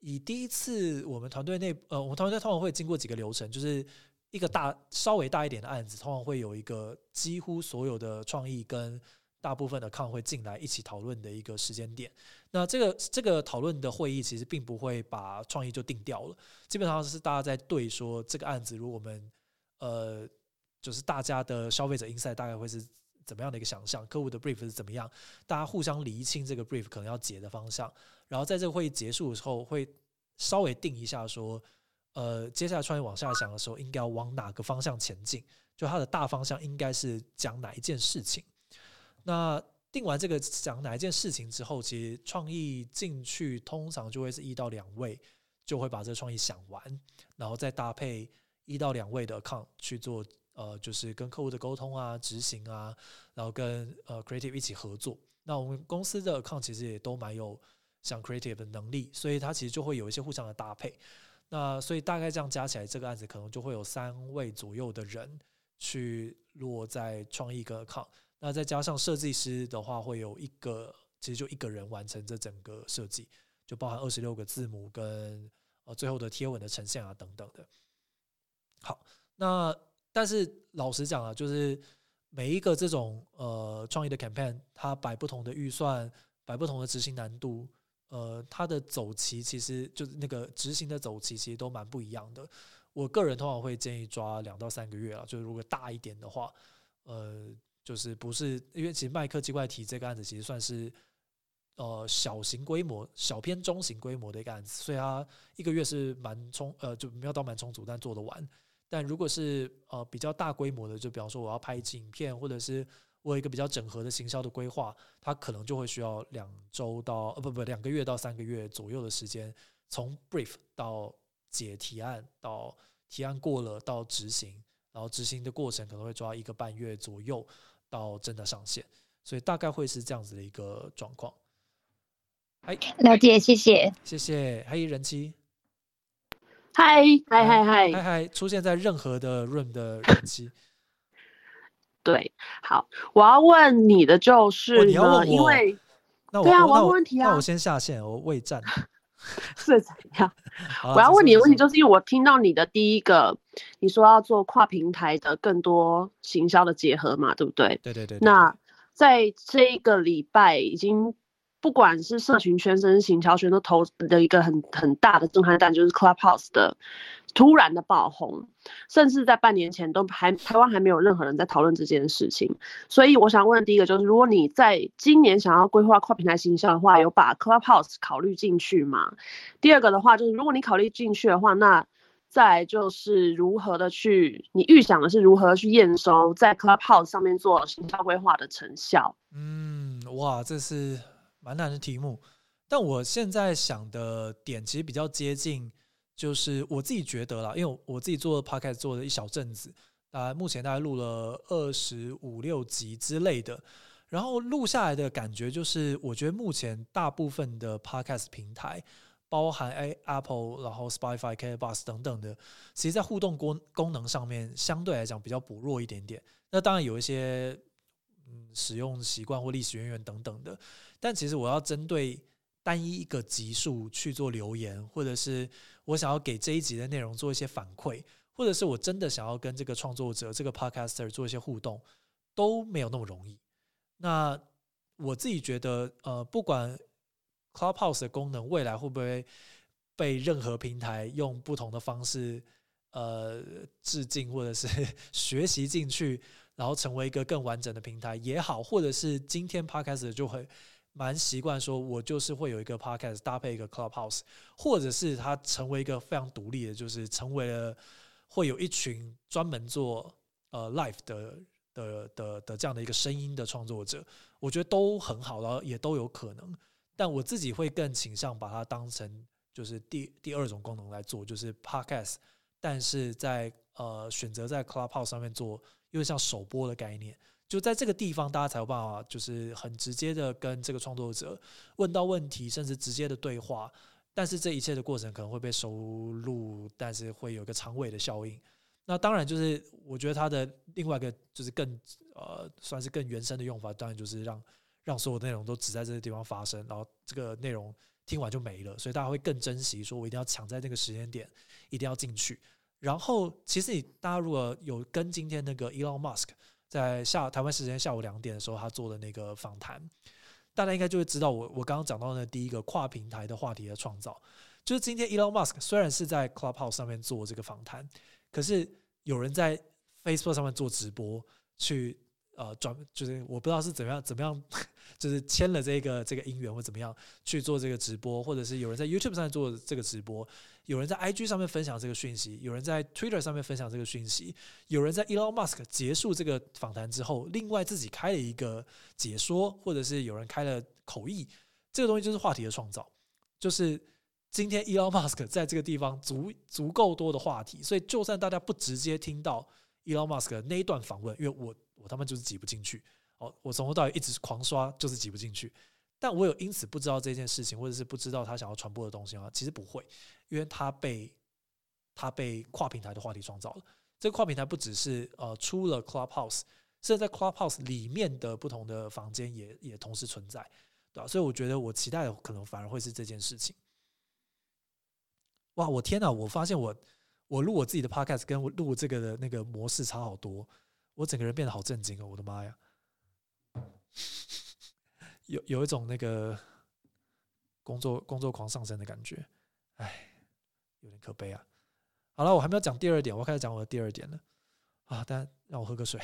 [SPEAKER 1] 以第一次我们团队内，呃，我们团队通常会经过几个流程，就是一个大稍微大一点的案子，通常会有一个几乎所有的创意跟大部分的抗会进来一起讨论的一个时间点。那这个这个讨论的会议其实并不会把创意就定掉了，基本上是大家在对说这个案子，如果我们呃，就是大家的消费者 inside 大概会是。怎么样的一个想象？客户的 brief 是怎么样？大家互相厘清这个 brief 可能要解的方向，然后在这个会议结束的时候，会稍微定一下说，呃，接下来创业往下想的时候，应该要往哪个方向前进？就它的大方向应该是讲哪一件事情？那定完这个讲哪一件事情之后，其实创意进去通常就会是一到两位就会把这个创意想完，然后再搭配一到两位的 account 去做。呃，就是跟客户的沟通啊、执行啊，然后跟呃 creative 一起合作。那我们公司的 account 其实也都蛮有像 creative 的能力，所以它其实就会有一些互相的搭配。那所以大概这样加起来，这个案子可能就会有三位左右的人去落在创意跟 account。那再加上设计师的话，会有一个，其实就一个人完成这整个设计，就包含二十六个字母跟呃最后的贴文的呈现啊等等的。好，那。但是老实讲啊，就是每一个这种呃创意的 campaign，它摆不同的预算，摆不同的执行难度，呃，它的走期其实就是那个执行的走期其实都蛮不一样的。我个人通常会建议抓两到三个月啊，就是如果大一点的话，呃，就是不是因为其实麦克奇怪提这个案子其实算是呃小型规模、小偏中型规模的一个案子，所以它一个月是蛮充呃就没有到蛮充足，但做得完。但如果是呃比较大规模的，就比方说我要拍一支影片，或者是我有一个比较整合的行销的规划，它可能就会需要两周到呃不不两个月到三个月左右的时间，从 brief 到解提案，到提案过了到执行，然后执行的过程可能会抓一个半月左右到真的上线，所以大概会是这样子的一个状况。
[SPEAKER 6] 哎，了解，谢谢，
[SPEAKER 1] 谢谢，还有人机。
[SPEAKER 7] 嗨嗨嗨嗨
[SPEAKER 1] 嗨嗨！出现在任何的 room 的人机。
[SPEAKER 7] 对，好，我要问你的就是
[SPEAKER 1] 你要问我，
[SPEAKER 7] 因为
[SPEAKER 1] 那
[SPEAKER 7] 对啊，
[SPEAKER 1] 我
[SPEAKER 7] 要问问题啊，
[SPEAKER 1] 那我先下线，我未战。
[SPEAKER 7] 是怎样？我要问你的问题，就是因为我听到你的第一个，你说要做跨平台的更多行销的结合嘛，对不对？
[SPEAKER 1] 对对对。
[SPEAKER 7] 那在这一个礼拜已经。不管是社群圈、甚至行销圈，都投的一个很很大的震撼弹，就是 Clubhouse 的突然的爆红，甚至在半年前都还台湾还没有任何人在讨论这件事情。所以我想问第一个就是，如果你在今年想要规划跨平台行销的话，有把 Clubhouse 考虑进去吗？第二个的话就是，如果你考虑进去的话，那再就是如何的去，你预想的是如何去验收在 Clubhouse 上面做行销规划的成效？
[SPEAKER 1] 嗯，哇，这是。蛮难的题目，但我现在想的点其实比较接近，就是我自己觉得啦，因为我自己做 podcast 做了一小阵子，啊，目前大概录了二十五六集之类的，然后录下来的感觉就是，我觉得目前大部分的 podcast 平台，包含 A Apple，然后 Spotify、k b o s 等等的，其实在互动功功能上面相对来讲比较薄弱一点点。那当然有一些。嗯，使用习惯或历史渊源等等的，但其实我要针对单一一个集数去做留言，或者是我想要给这一集的内容做一些反馈，或者是我真的想要跟这个创作者、这个 podcaster 做一些互动，都没有那么容易。那我自己觉得，呃，不管 Clubhouse 的功能未来会不会被任何平台用不同的方式呃致敬或者是 学习进去，然后成为一个更完整的平台也好，或者是今天 Podcast 就会蛮习惯说，我就是会有一个 Podcast 搭配一个 Clubhouse，或者是它成为一个非常独立的，就是成为了会有一群专门做呃 Live 的。的的的这样的一个声音的创作者，我觉得都很好，然后也都有可能。但我自己会更倾向把它当成就是第第二种功能来做，就是 podcast，但是在呃选择在 Clubhouse 上面做，因为像首播的概念，就在这个地方大家才有办法就是很直接的跟这个创作者问到问题，甚至直接的对话。但是这一切的过程可能会被收录，但是会有个长尾的效应。那当然，就是我觉得它的另外一个就是更呃，算是更原生的用法，当然就是让让所有内容都只在这个地方发生，然后这个内容听完就没了，所以大家会更珍惜，说我一定要抢在这个时间点，一定要进去。然后，其实你大家如果有跟今天那个 Elon Musk 在下台湾时间下午两点的时候他做的那个访谈，大家应该就会知道我我刚刚讲到的第一个跨平台的话题的创造，就是今天 Elon Musk 虽然是在 Clubhouse 上面做这个访谈。可是有人在 Facebook 上面做直播，去呃转，就是我不知道是怎么样怎么样，就是签了这个这个姻缘或怎么样去做这个直播，或者是有人在 YouTube 上做这个直播，有人在 IG 上面分享这个讯息，有人在 Twitter 上面分享这个讯息，有人在 Elon Musk 结束这个访谈之后，另外自己开了一个解说，或者是有人开了口译，这个东西就是话题的创造，就是。今天 Elon Musk 在这个地方足足够多的话题，所以就算大家不直接听到 Elon Musk 那一段访问，因为我我他妈就是挤不进去，哦，我从头到尾一直狂刷，就是挤不进去。但我有因此不知道这件事情，或者是不知道他想要传播的东西吗？其实不会，因为他被他被跨平台的话题创造了。这个跨平台不只是呃出了 Clubhouse，甚至在 Clubhouse 里面的不同的房间也也同时存在，对吧？所以我觉得我期待的可能反而会是这件事情。哇！我天哪！我发现我我录我自己的 podcast 跟我录这个的那个模式差好多，我整个人变得好震惊哦！我的妈呀，有有一种那个工作工作狂上升的感觉，哎，有点可悲啊！好了，我还没有讲第二点，我要开始讲我的第二点了啊！大家让我喝个水。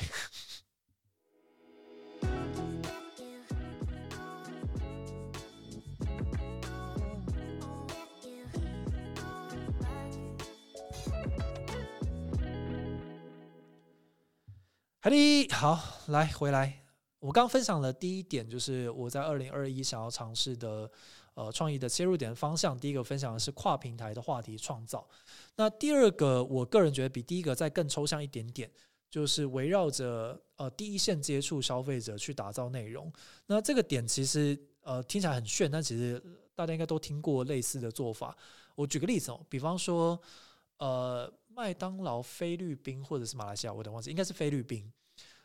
[SPEAKER 1] 好的，好，来回来。我刚分享了第一点就是我在二零二一想要尝试的呃创意的切入点方向。第一个分享的是跨平台的话题创造。那第二个，我个人觉得比第一个再更抽象一点点，就是围绕着呃第一线接触消费者去打造内容。那这个点其实呃听起来很炫，但其实大家应该都听过类似的做法。我举个例子哦，比方说呃。麦当劳菲律宾或者是马来西亚，我等忘记，应该是菲律宾。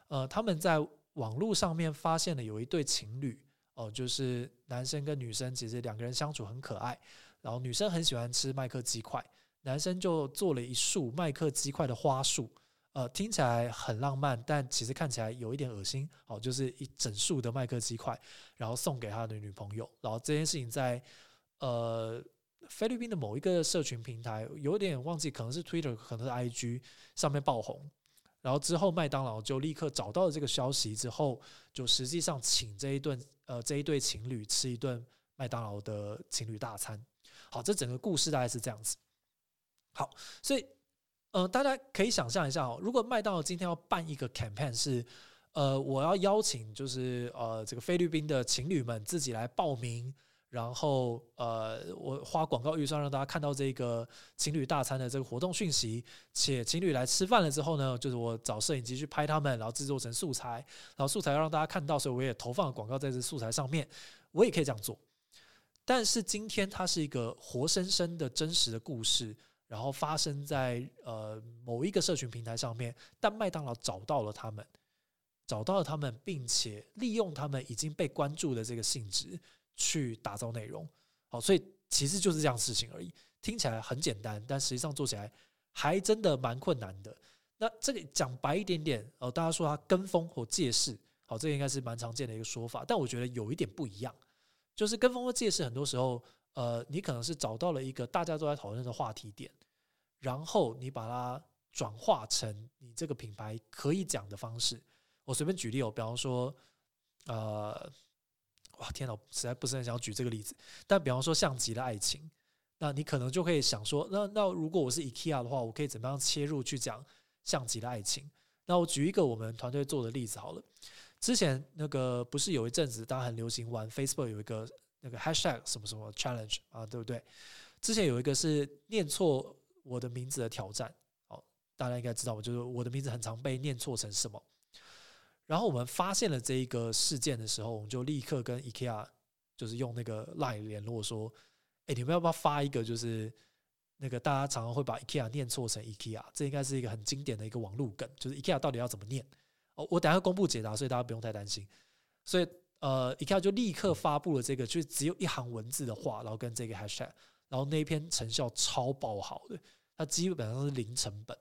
[SPEAKER 1] 呃，他们在网络上面发现了有一对情侣，哦，就是男生跟女生，其实两个人相处很可爱。然后女生很喜欢吃麦克鸡块，男生就做了一束麦克鸡块的花束，呃，听起来很浪漫，但其实看起来有一点恶心。哦，就是一整束的麦克鸡块，然后送给他的女朋友。然后这件事情在呃。菲律宾的某一个社群平台，有点忘记，可能是 Twitter，可能是 IG 上面爆红，然后之后麦当劳就立刻找到了这个消息，之后就实际上请这一顿呃这一对情侣吃一顿麦当劳的情侣大餐。好，这整个故事大概是这样子。好，所以呃大家可以想象一下哦，如果麦当劳今天要办一个 campaign，是呃我要邀请就是呃这个菲律宾的情侣们自己来报名。然后，呃，我花广告预算让大家看到这个情侣大餐的这个活动讯息，且情侣来吃饭了之后呢，就是我找摄影机去拍他们，然后制作成素材，然后素材要让大家看到，所以我也投放广告在这素材上面，我也可以这样做。但是今天它是一个活生生的真实的故事，然后发生在呃某一个社群平台上面，但麦当劳找到了他们，找到了他们，并且利用他们已经被关注的这个性质。去打造内容，好，所以其实就是这样事情而已。听起来很简单，但实际上做起来还真的蛮困难的。那这个讲白一点点，哦，大家说他跟风或借势，好，这个应该是蛮常见的一个说法。但我觉得有一点不一样，就是跟风的借势，很多时候，呃，你可能是找到了一个大家都在讨论的话题点，然后你把它转化成你这个品牌可以讲的方式。我随便举例哦，比方说，呃，哇，天哪，实在不是很想举这个例子。但比方说，像极了爱情，那你可能就可以想说，那那如果我是 IKEA 的话，我可以怎么样切入去讲像极了爱情？那我举一个我们团队做的例子好了。之前那个不是有一阵子大家很流行玩 Facebook 有一个那个 Hashtag 什么什么 Challenge 啊，对不对？之前有一个是念错我的名字的挑战，哦，大家应该知道，我就是我的名字很常被念错成什么。然后我们发现了这一个事件的时候，我们就立刻跟 IKEA 就是用那个 Line 联络说，哎，你们要不要发一个就是那个大家常常会把 IKEA 念错成 IKEA，这应该是一个很经典的一个网络梗，就是 IKEA 到底要怎么念？哦我等下公布解答，所以大家不用太担心。所以呃，IKEA 就立刻发布了这个，就只有一行文字的话，然后跟这个 hashtag，然后那一篇成效超爆好的，它基本上是零成本。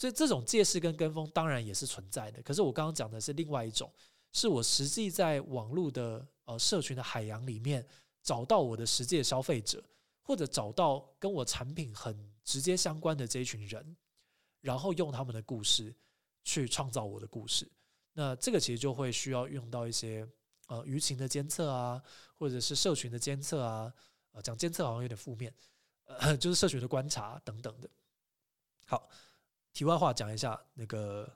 [SPEAKER 1] 所以这种借势跟跟风当然也是存在的。可是我刚刚讲的是另外一种，是我实际在网络的呃社群的海洋里面找到我的实际的消费者，或者找到跟我产品很直接相关的这一群人，然后用他们的故事。去创造我的故事，那这个其实就会需要用到一些呃舆情的监测啊，或者是社群的监测啊，呃讲监测好像有点负面，呃就是社群的观察等等的。好，题外话讲一下，那个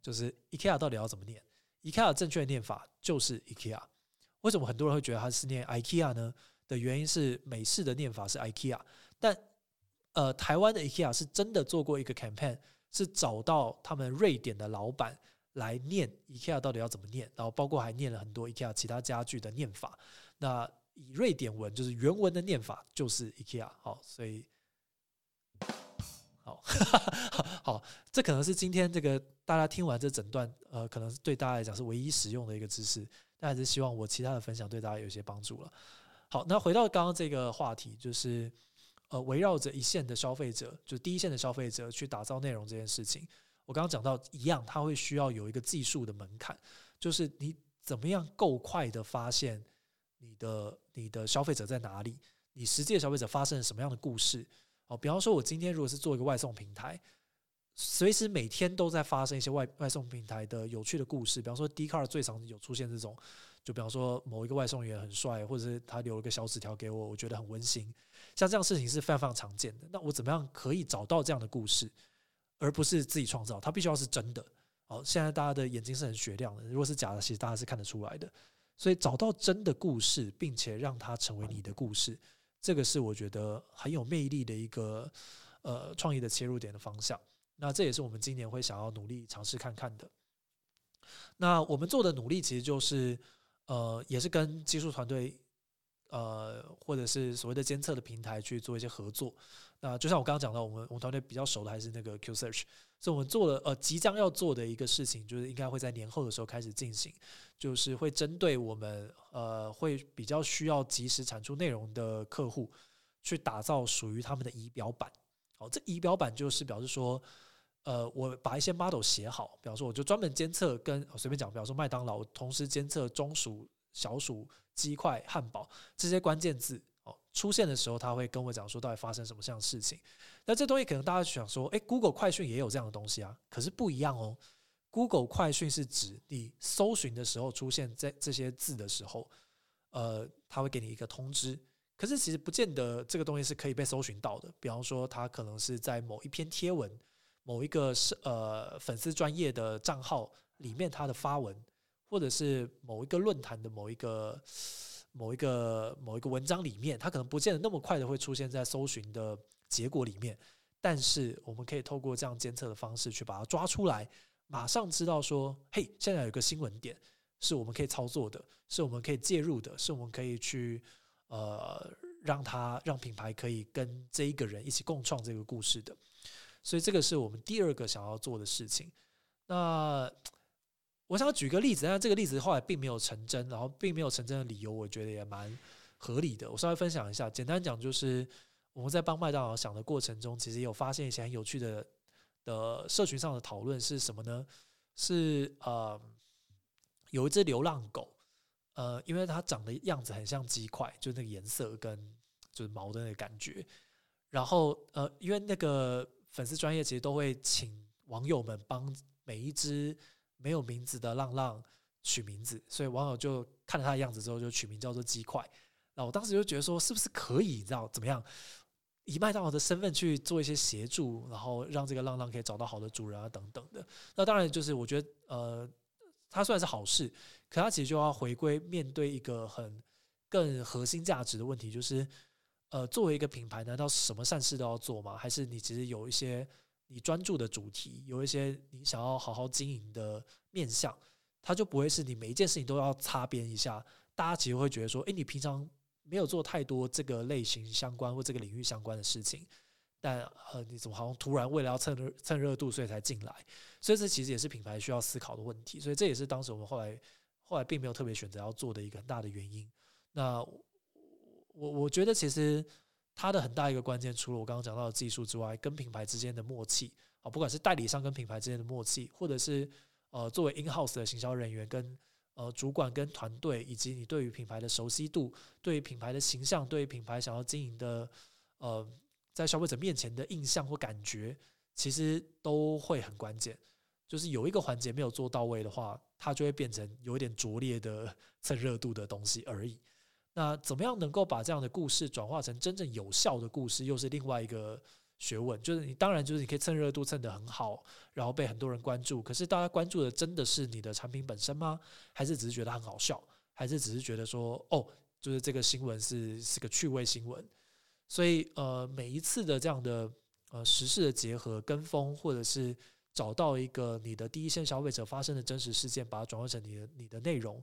[SPEAKER 1] 就是 IKEA 到底要怎么念？IKEA 正确的念法就是 IKEA。为什么很多人会觉得它是念 IKEA 呢？的原因是美式的念法是 IKEA，但呃台湾的 IKEA 是真的做过一个 campaign。是找到他们瑞典的老板来念 IKEA 到底要怎么念，然后包括还念了很多 IKEA 其他家具的念法。那以瑞典文就是原文的念法就是 IKEA。好，所以好 好，这可能是今天这个大家听完这整段，呃，可能对大家来讲是唯一实用的一个知识。但还是希望我其他的分享对大家有些帮助了。好，那回到刚刚这个话题，就是。呃，围绕着一线的消费者，就第一线的消费者去打造内容这件事情，我刚刚讲到一样，它会需要有一个技术的门槛，就是你怎么样够快的发现你的你的消费者在哪里，你实际的消费者发生了什么样的故事。哦，比方说，我今天如果是做一个外送平台，随时每天都在发生一些外外送平台的有趣的故事，比方说 d c a r 最常有出现这种。就比方说某一个外送员很帅，或者是他留了个小纸条给我，我觉得很温馨。像这样事情是非常非常常见的。那我怎么样可以找到这样的故事，而不是自己创造？它必须要是真的。哦，现在大家的眼睛是很雪亮的，如果是假的，其实大家是看得出来的。所以找到真的故事，并且让它成为你的故事，这个是我觉得很有魅力的一个呃创意的切入点的方向。那这也是我们今年会想要努力尝试看看的。那我们做的努力其实就是。呃，也是跟技术团队，呃，或者是所谓的监测的平台去做一些合作。那就像我刚刚讲到，我们我们团队比较熟的还是那个 Q Search，所以我们做了呃即将要做的一个事情，就是应该会在年后的时候开始进行，就是会针对我们呃会比较需要及时产出内容的客户，去打造属于他们的仪表板。好，这仪表板就是表示说。呃，我把一些 model 写好，比方说，我就专门监测跟随便讲，比方说麦当劳，同时监测中薯、小薯、鸡块、汉堡这些关键字出现的时候，他会跟我讲说到底发生什么样的事情。那这东西可能大家想说，哎，Google 快讯也有这样的东西啊，可是不一样哦。Google 快讯是指你搜寻的时候出现在这些字的时候，呃，他会给你一个通知。可是其实不见得这个东西是可以被搜寻到的。比方说，它可能是在某一篇贴文。某一个是呃粉丝专业的账号里面他的发文，或者是某一个论坛的某一个某一个某一个文章里面，它可能不见得那么快的会出现在搜寻的结果里面，但是我们可以透过这样监测的方式去把它抓出来，马上知道说，嘿，现在有个新闻点是我们可以操作的，是我们可以介入的，是我们可以去呃让它让品牌可以跟这一个人一起共创这个故事的。所以这个是我们第二个想要做的事情。那我想举个例子，但这个例子后来并没有成真，然后并没有成真的理由，我觉得也蛮合理的。我稍微分享一下，简单讲就是我们在帮麦当劳想的过程中，其实有发现一些很有趣的的社群上的讨论是什么呢？是呃，有一只流浪狗，呃，因为它长的样子很像鸡块，就那个颜色跟就是毛的那个感觉。然后呃，因为那个粉丝专业其实都会请网友们帮每一只没有名字的浪浪取名字，所以网友就看了他的样子之后就取名叫做鸡块。那我当时就觉得说，是不是可以，你知道怎么样，以麦当劳的身份去做一些协助，然后让这个浪浪可以找到好的主人啊，等等的。那当然就是我觉得，呃，它虽然是好事，可它其实就要回归面对一个很更核心价值的问题，就是呃，作为一个品牌，难道什么善事都要做吗？还是你其实有一些你专注的主题，有一些你想要好好经营的面向，它就不会是你每一件事情都要擦边一下。大家其实会觉得说，诶，你平常。没有做太多这个类型相关或这个领域相关的事情，但呃，你怎么好像突然为了要蹭热蹭热度，所以才进来？所以这其实也是品牌需要思考的问题。所以这也是当时我们后来后来并没有特别选择要做的一个很大的原因。那我我觉得其实它的很大一个关键，除了我刚刚讲到的技术之外，跟品牌之间的默契啊，不管是代理商跟品牌之间的默契，或者是呃作为 in house 的行销人员跟。呃，主管跟团队，以及你对于品牌的熟悉度，对于品牌的形象，对于品牌想要经营的，呃，在消费者面前的印象或感觉，其实都会很关键。就是有一个环节没有做到位的话，它就会变成有一点拙劣的 蹭热度的东西而已。那怎么样能够把这样的故事转化成真正有效的故事，又是另外一个。学问就是你，当然就是你可以蹭热度蹭得很好，然后被很多人关注。可是大家关注的真的是你的产品本身吗？还是只是觉得很好笑？还是只是觉得说哦，就是这个新闻是是个趣味新闻？所以呃，每一次的这样的呃时事的结合、跟风，或者是找到一个你的第一线消费者发生的真实事件，把它转换成你的你的内容，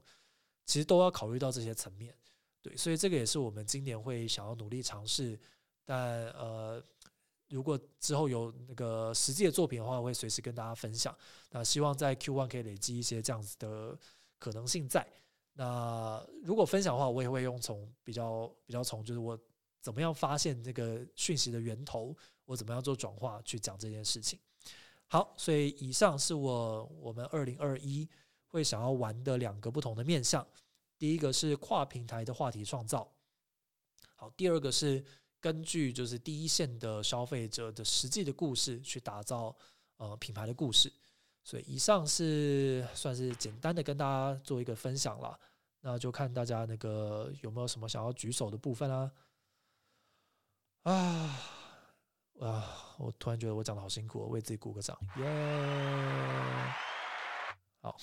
[SPEAKER 1] 其实都要考虑到这些层面。对，所以这个也是我们今年会想要努力尝试，但呃。如果之后有那个实际的作品的话，我会随时跟大家分享。那希望在 Q One 可以累积一些这样子的可能性在。那如果分享的话，我也会用从比较比较从就是我怎么样发现这个讯息的源头，我怎么样做转化去讲这件事情。好，所以以上是我我们二零二一会想要玩的两个不同的面向。第一个是跨平台的话题创造。好，第二个是。根据就是第一线的消费者的实际的故事去打造呃品牌的故事，所以以上是算是简单的跟大家做一个分享了，那就看大家那个有没有什么想要举手的部分啊？啊啊！我突然觉得我讲的好辛苦，为自己鼓个掌，耶！好，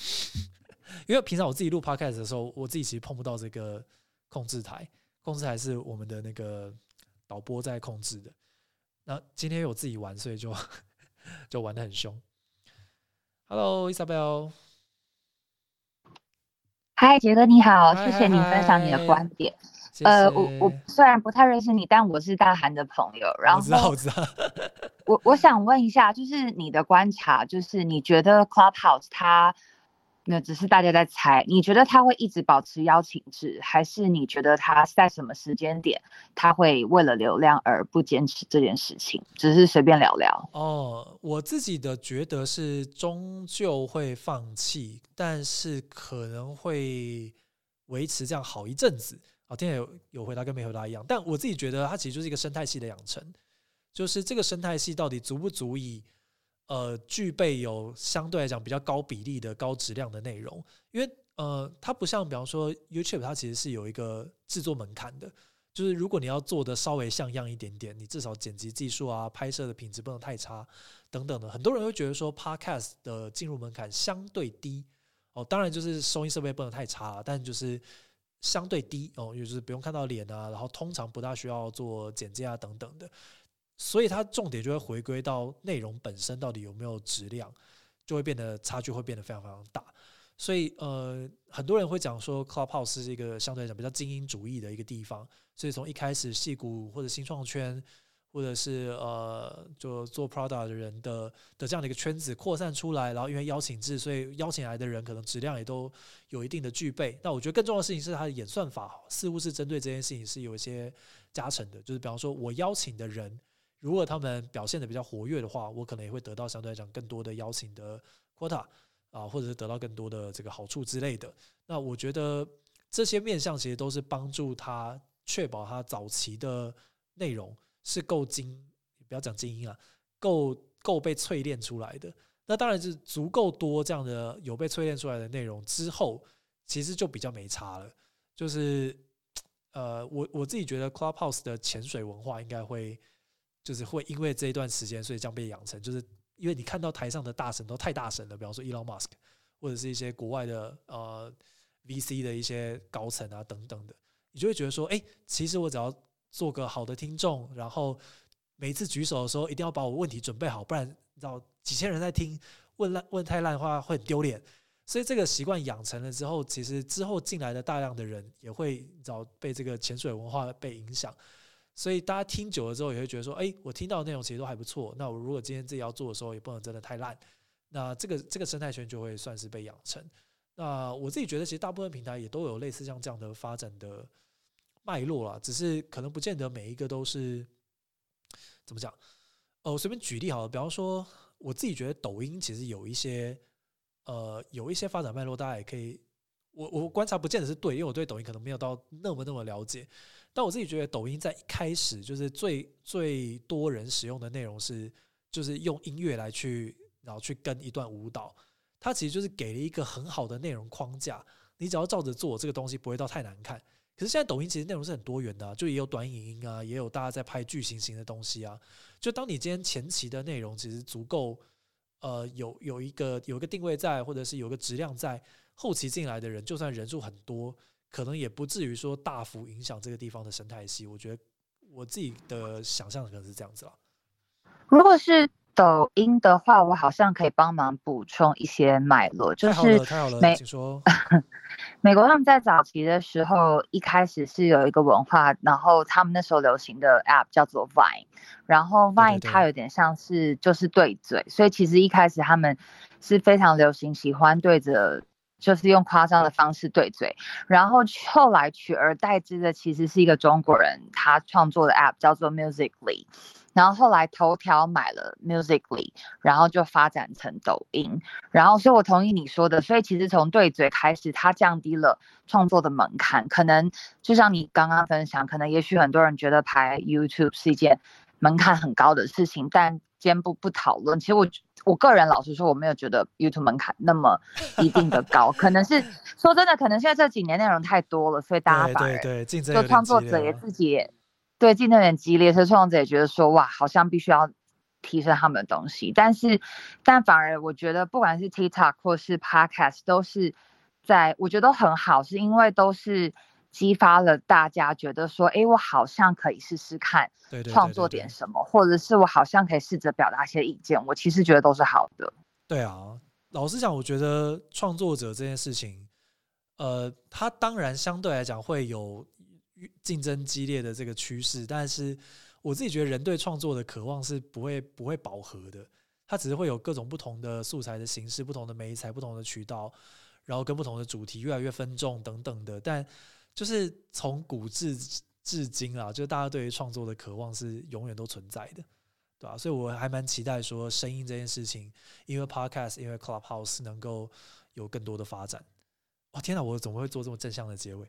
[SPEAKER 1] 因为平常我自己录 podcast 的时候，我自己其实碰不到这个控制台，控制台是我们的那个。导播在控制的，那今天有自己玩，所以就 就玩的很凶。Hello，Isabel。
[SPEAKER 6] 嗨，杰哥你好，谢谢你分享你的观点。呃，我我虽然不太认识你，但我是大韩的朋友。然后，
[SPEAKER 1] 我知道，我知道。
[SPEAKER 6] 我我想问一下，就是你的观察，就是你觉得 Clubhouse 它？那只是大家在猜，你觉得他会一直保持邀请制，还是你觉得他在什么时间点他会为了流量而不坚持这件事情？只是随便聊聊。
[SPEAKER 1] 哦，我自己的觉得是终究会放弃，但是可能会维持这样好一阵子。啊，天有有回答跟没回答一样，但我自己觉得它其实就是一个生态系的养成，就是这个生态系到底足不足以。呃，具备有相对来讲比较高比例的高质量的内容，因为呃，它不像比方说 YouTube，它其实是有一个制作门槛的，就是如果你要做的稍微像样一点点，你至少剪辑技术啊、拍摄的品质不能太差等等的。很多人会觉得说 Podcast 的进入门槛相对低哦，当然就是收音设备不能太差，但就是相对低哦，也就是不用看到脸啊，然后通常不大需要做剪接啊等等的。所以它重点就会回归到内容本身到底有没有质量，就会变得差距会变得非常非常大。所以呃，很多人会讲说，Clubhouse 是一个相对来讲比较精英主义的一个地方。所以从一开始戏骨或者新创圈，或者是呃，就做 Prada 的人的的这样的一个圈子扩散出来，然后因为邀请制，所以邀请来的人可能质量也都有一定的具备。那我觉得更重要的事情是它的演算法似乎是针对这件事情是有一些加成的，就是比方说我邀请的人。如果他们表现的比较活跃的话，我可能也会得到相对来讲更多的邀请的 quota 啊，或者是得到更多的这个好处之类的。那我觉得这些面向其实都是帮助他确保他早期的内容是够精，不要讲精英啊，够够被淬炼出来的。那当然是足够多这样的有被淬炼出来的内容之后，其实就比较没差了。就是呃，我我自己觉得 Clubhouse 的潜水文化应该会，就是会因为这一段时间，所以将被养成。就是因为你看到台上的大神都太大神了，比方说 Elon Musk，或者是一些国外的呃 VC 的一些高层啊等等的，你就会觉得说，哎，其实我只要做个好的听众，然后每次举手的时候一定要把我问题准备好，不然你知道几千人在听，问烂问太烂的话会很丢脸。所以这个习惯养成了之后，其实之后进来的大量的人也会找被这个潜水文化被影响。所以大家听久了之后，也会觉得说：“哎，我听到的内容其实都还不错。那我如果今天自己要做的时候，也不能真的太烂。”那这个这个生态圈就会算是被养成。那我自己觉得，其实大部分平台也都有类似像这样的发展的脉络啦，只是可能不见得每一个都是怎么讲。哦，我随便举例好了，比方说，我自己觉得抖音其实有一些。呃，有一些发展脉络，大家也可以，我我观察不见得是对，因为我对抖音可能没有到那么那么了解。但我自己觉得，抖音在一开始就是最最多人使用的内容是，就是用音乐来去，然后去跟一段舞蹈，它其实就是给了一个很好的内容框架，你只要照着做，这个东西不会到太难看。可是现在抖音其实内容是很多元的，就也有短影音啊，也有大家在拍剧情型的东西啊。就当你今天前期的内容其实足够。呃，有有一个有一个定位在，或者是有个质量在，后期进来的人，就算人数很多，可能也不至于说大幅影响这个地方的生态系。我觉得我自己的想象可能是这样子了。
[SPEAKER 8] 如果是。抖音的话，我好像可以帮忙补充一些脉络，就是
[SPEAKER 1] 美
[SPEAKER 8] 美国他们在早期的时候，一开始是有一个文化，然后他们那时候流行的 App 叫做 Vine，然后 Vine 它有点像是就是对嘴，所以其实一开始他们是非常流行，喜欢对着就是用夸张的方式对嘴，然后后来取而代之的其实是一个中国人他创作的 App 叫做 Musically。然后后来头条买了 Musically，然后就发展成抖音。然后所以我同意你说的，所以其实从对嘴开始，它降低了创作的门槛。可能就像你刚刚分享，可能也许很多人觉得拍 YouTube 是一件门槛很高的事情，但先不不讨论。其实我我个人老实说，我没有觉得 YouTube 门槛那么一定的高。可能是 说真的，可能现在这几年内容太多了，所以大家反而就创作者也自己。对竞争很激烈，所以创作者也觉得说，哇，好像必须要提升他们的东西。但是，但反而我觉得，不管是 TikTok 或是 Podcast，都是在我觉得都很好，是因为都是激发了大家觉得说，哎，我好像可以试试看创作点什么，或者是我好像可以试着表达一些意见。我其实觉得都是好的。
[SPEAKER 1] 对啊，老实讲，我觉得创作者这件事情，呃，他当然相对来讲会有。竞争激烈的这个趋势，但是我自己觉得人对创作的渴望是不会不会饱和的，它只是会有各种不同的素材的形式、不同的媒材、不同的渠道，然后跟不同的主题越来越分众等等的。但就是从古至至今啊，就大家对于创作的渴望是永远都存在的，对吧？所以我还蛮期待说声音这件事情，因为 Podcast，因为 Clubhouse 能够有更多的发展。哦天哪，我怎么会做这么正向的结尾？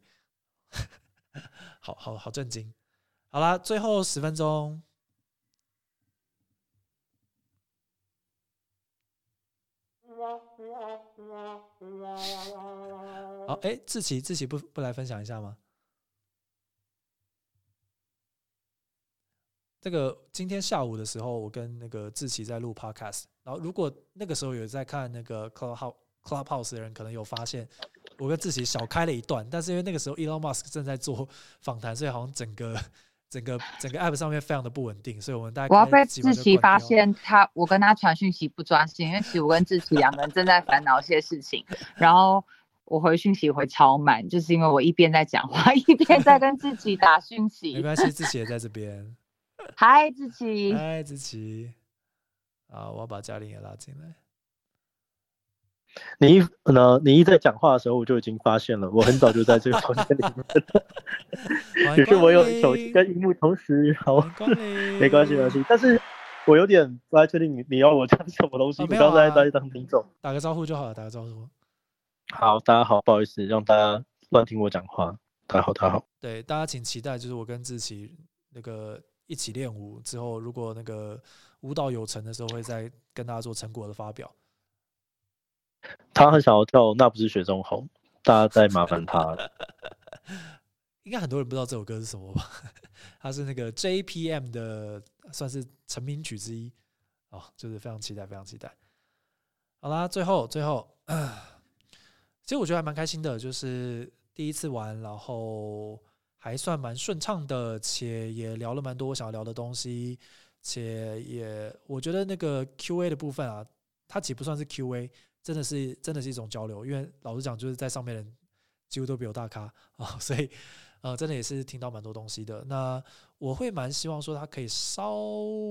[SPEAKER 1] 好 好好，震惊！好啦，最后十分钟。好，哎，志奇，志奇不不来分享一下吗？这个今天下午的时候，我跟那个志奇在录 podcast，然后如果那个时候有在看那个 Clubhouse clubhouse 的人，可能有发现。我跟志奇小开了一段，但是因为那个时候 Elon Musk 正在做访谈，所以好像整个整个整个 App 上面非常的不稳定，所以我们大概
[SPEAKER 8] 我要被志奇发现他，我跟他传讯息不专心，因为其实我跟志奇两个人正在烦恼一些事情，然后我回讯息回超慢，就是因为我一边在讲话，一边在跟志奇打讯息。
[SPEAKER 1] 没关系，志奇也在这边。
[SPEAKER 8] 嗨，志奇。
[SPEAKER 1] 嗨，志奇。啊，我要把嘉玲也拉进来。
[SPEAKER 9] 你一呢？你一在讲话的时候，我就已经发现了。我很早就在这个房间里面，只 是我有手机跟荧幕同时。好，没关系，没关系。但是我有点不太确定你你要我讲什么东西。我刚才在当听众，
[SPEAKER 1] 打个招呼就好了，打个招呼。
[SPEAKER 9] 好，大家好，不好意思，让大家乱听我讲话。大家好，大家好。
[SPEAKER 1] 对，大家请期待，就是我跟志奇那个一起练舞之后，如果那个舞蹈有成的时候，会再跟大家做成果的发表。
[SPEAKER 9] 他很想要跳，那不是雪中红，大家再麻烦他了。
[SPEAKER 1] 应该很多人不知道这首歌是什么吧？它是那个 JPM 的，算是成名曲之一哦，就是非常期待，非常期待。好啦，最后最后，其实我觉得还蛮开心的，就是第一次玩，然后还算蛮顺畅的，且也聊了蛮多我想要聊的东西，且也我觉得那个 Q&A 的部分啊，它其实不算是 Q&A，真的是真的是一种交流，因为老实讲，就是在上面人几乎都比我大咖啊，所以呃，真的也是听到蛮多东西的。那我会蛮希望说，它可以稍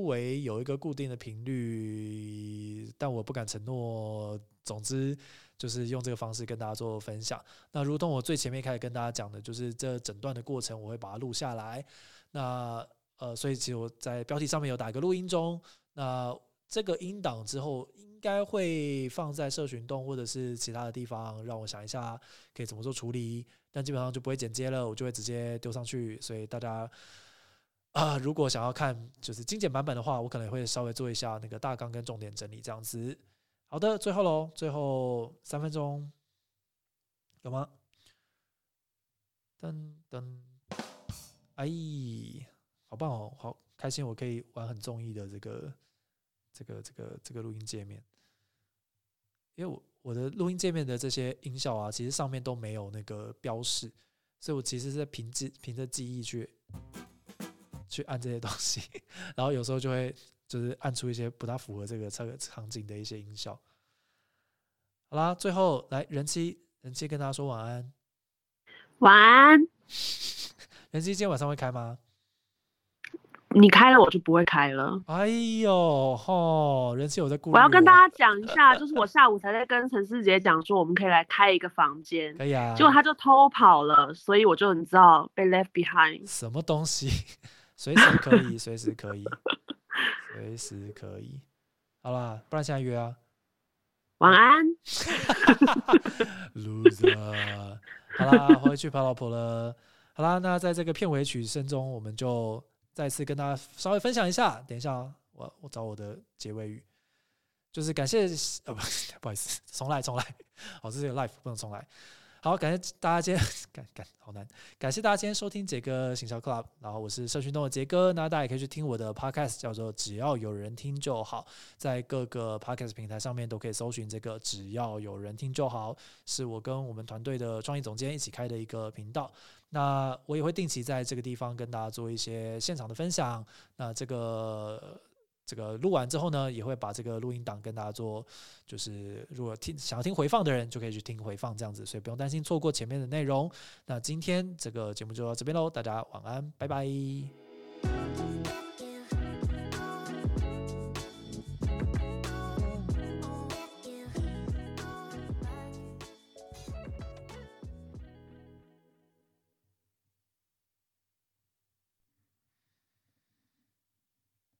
[SPEAKER 1] 微有一个固定的频率，但我不敢承诺。总之，就是用这个方式跟大家做分享。那如同我最前面开始跟大家讲的，就是这整段的过程，我会把它录下来。那呃，所以其实我在标题上面有打一个录音中。那这个音档之后应该会放在社群洞或者是其他的地方，让我想一下可以怎么做处理。但基本上就不会剪接了，我就会直接丢上去。所以大家。啊，如果想要看就是精简版本的话，我可能会稍微做一下那个大纲跟重点整理这样子。好的，最后喽，最后三分钟有吗？噔噔，哎，好棒哦，好开心，我可以玩很中意的这个这个这个这个录音界面，因为我我的录音界面的这些音效啊，其实上面都没有那个标示，所以我其实是在凭记凭着记忆去。去按这些东西，然后有时候就会就是按出一些不大符合这个这个场景的一些音效。好啦，最后来人妻，人妻跟大家说晚安。
[SPEAKER 7] 晚安。
[SPEAKER 1] 人妻今天晚上会开吗？
[SPEAKER 7] 你开了我就不会开了。
[SPEAKER 1] 哎呦吼，人妻有在顾
[SPEAKER 7] 我要跟大家讲一下，就是我下午才在跟陈思杰讲说，我们可以来开一个房间。
[SPEAKER 1] 可以啊。
[SPEAKER 7] 结果他就偷跑了，所以我就你知道被 left behind。
[SPEAKER 1] 什么东西？随时可以，随时可以，随时可以。好啦，不然现在约啊。
[SPEAKER 7] 晚安。
[SPEAKER 1] Loser。好啦，回去跑老婆了。好啦，那在这个片尾曲声中，我们就再次跟大家稍微分享一下。等一下，我我找我的结尾语，就是感谢呃不 不好意思，重来重来。好，这是个 life，不能重来。好，感谢大家今天 感感好难，感谢大家今天收听杰哥行销 club，然后我是社群中的杰哥，那大家也可以去听我的 podcast，叫做只要有人听就好，在各个 podcast 平台上面都可以搜寻这个只要有人听就好，是我跟我们团队的创意总监一起开的一个频道，那我也会定期在这个地方跟大家做一些现场的分享，那这个。这个录完之后呢，也会把这个录音档跟大家做，就是如果听想要听回放的人，就可以去听回放这样子，所以不用担心错过前面的内容。那今天这个节目就到这边喽，大家晚安，拜拜。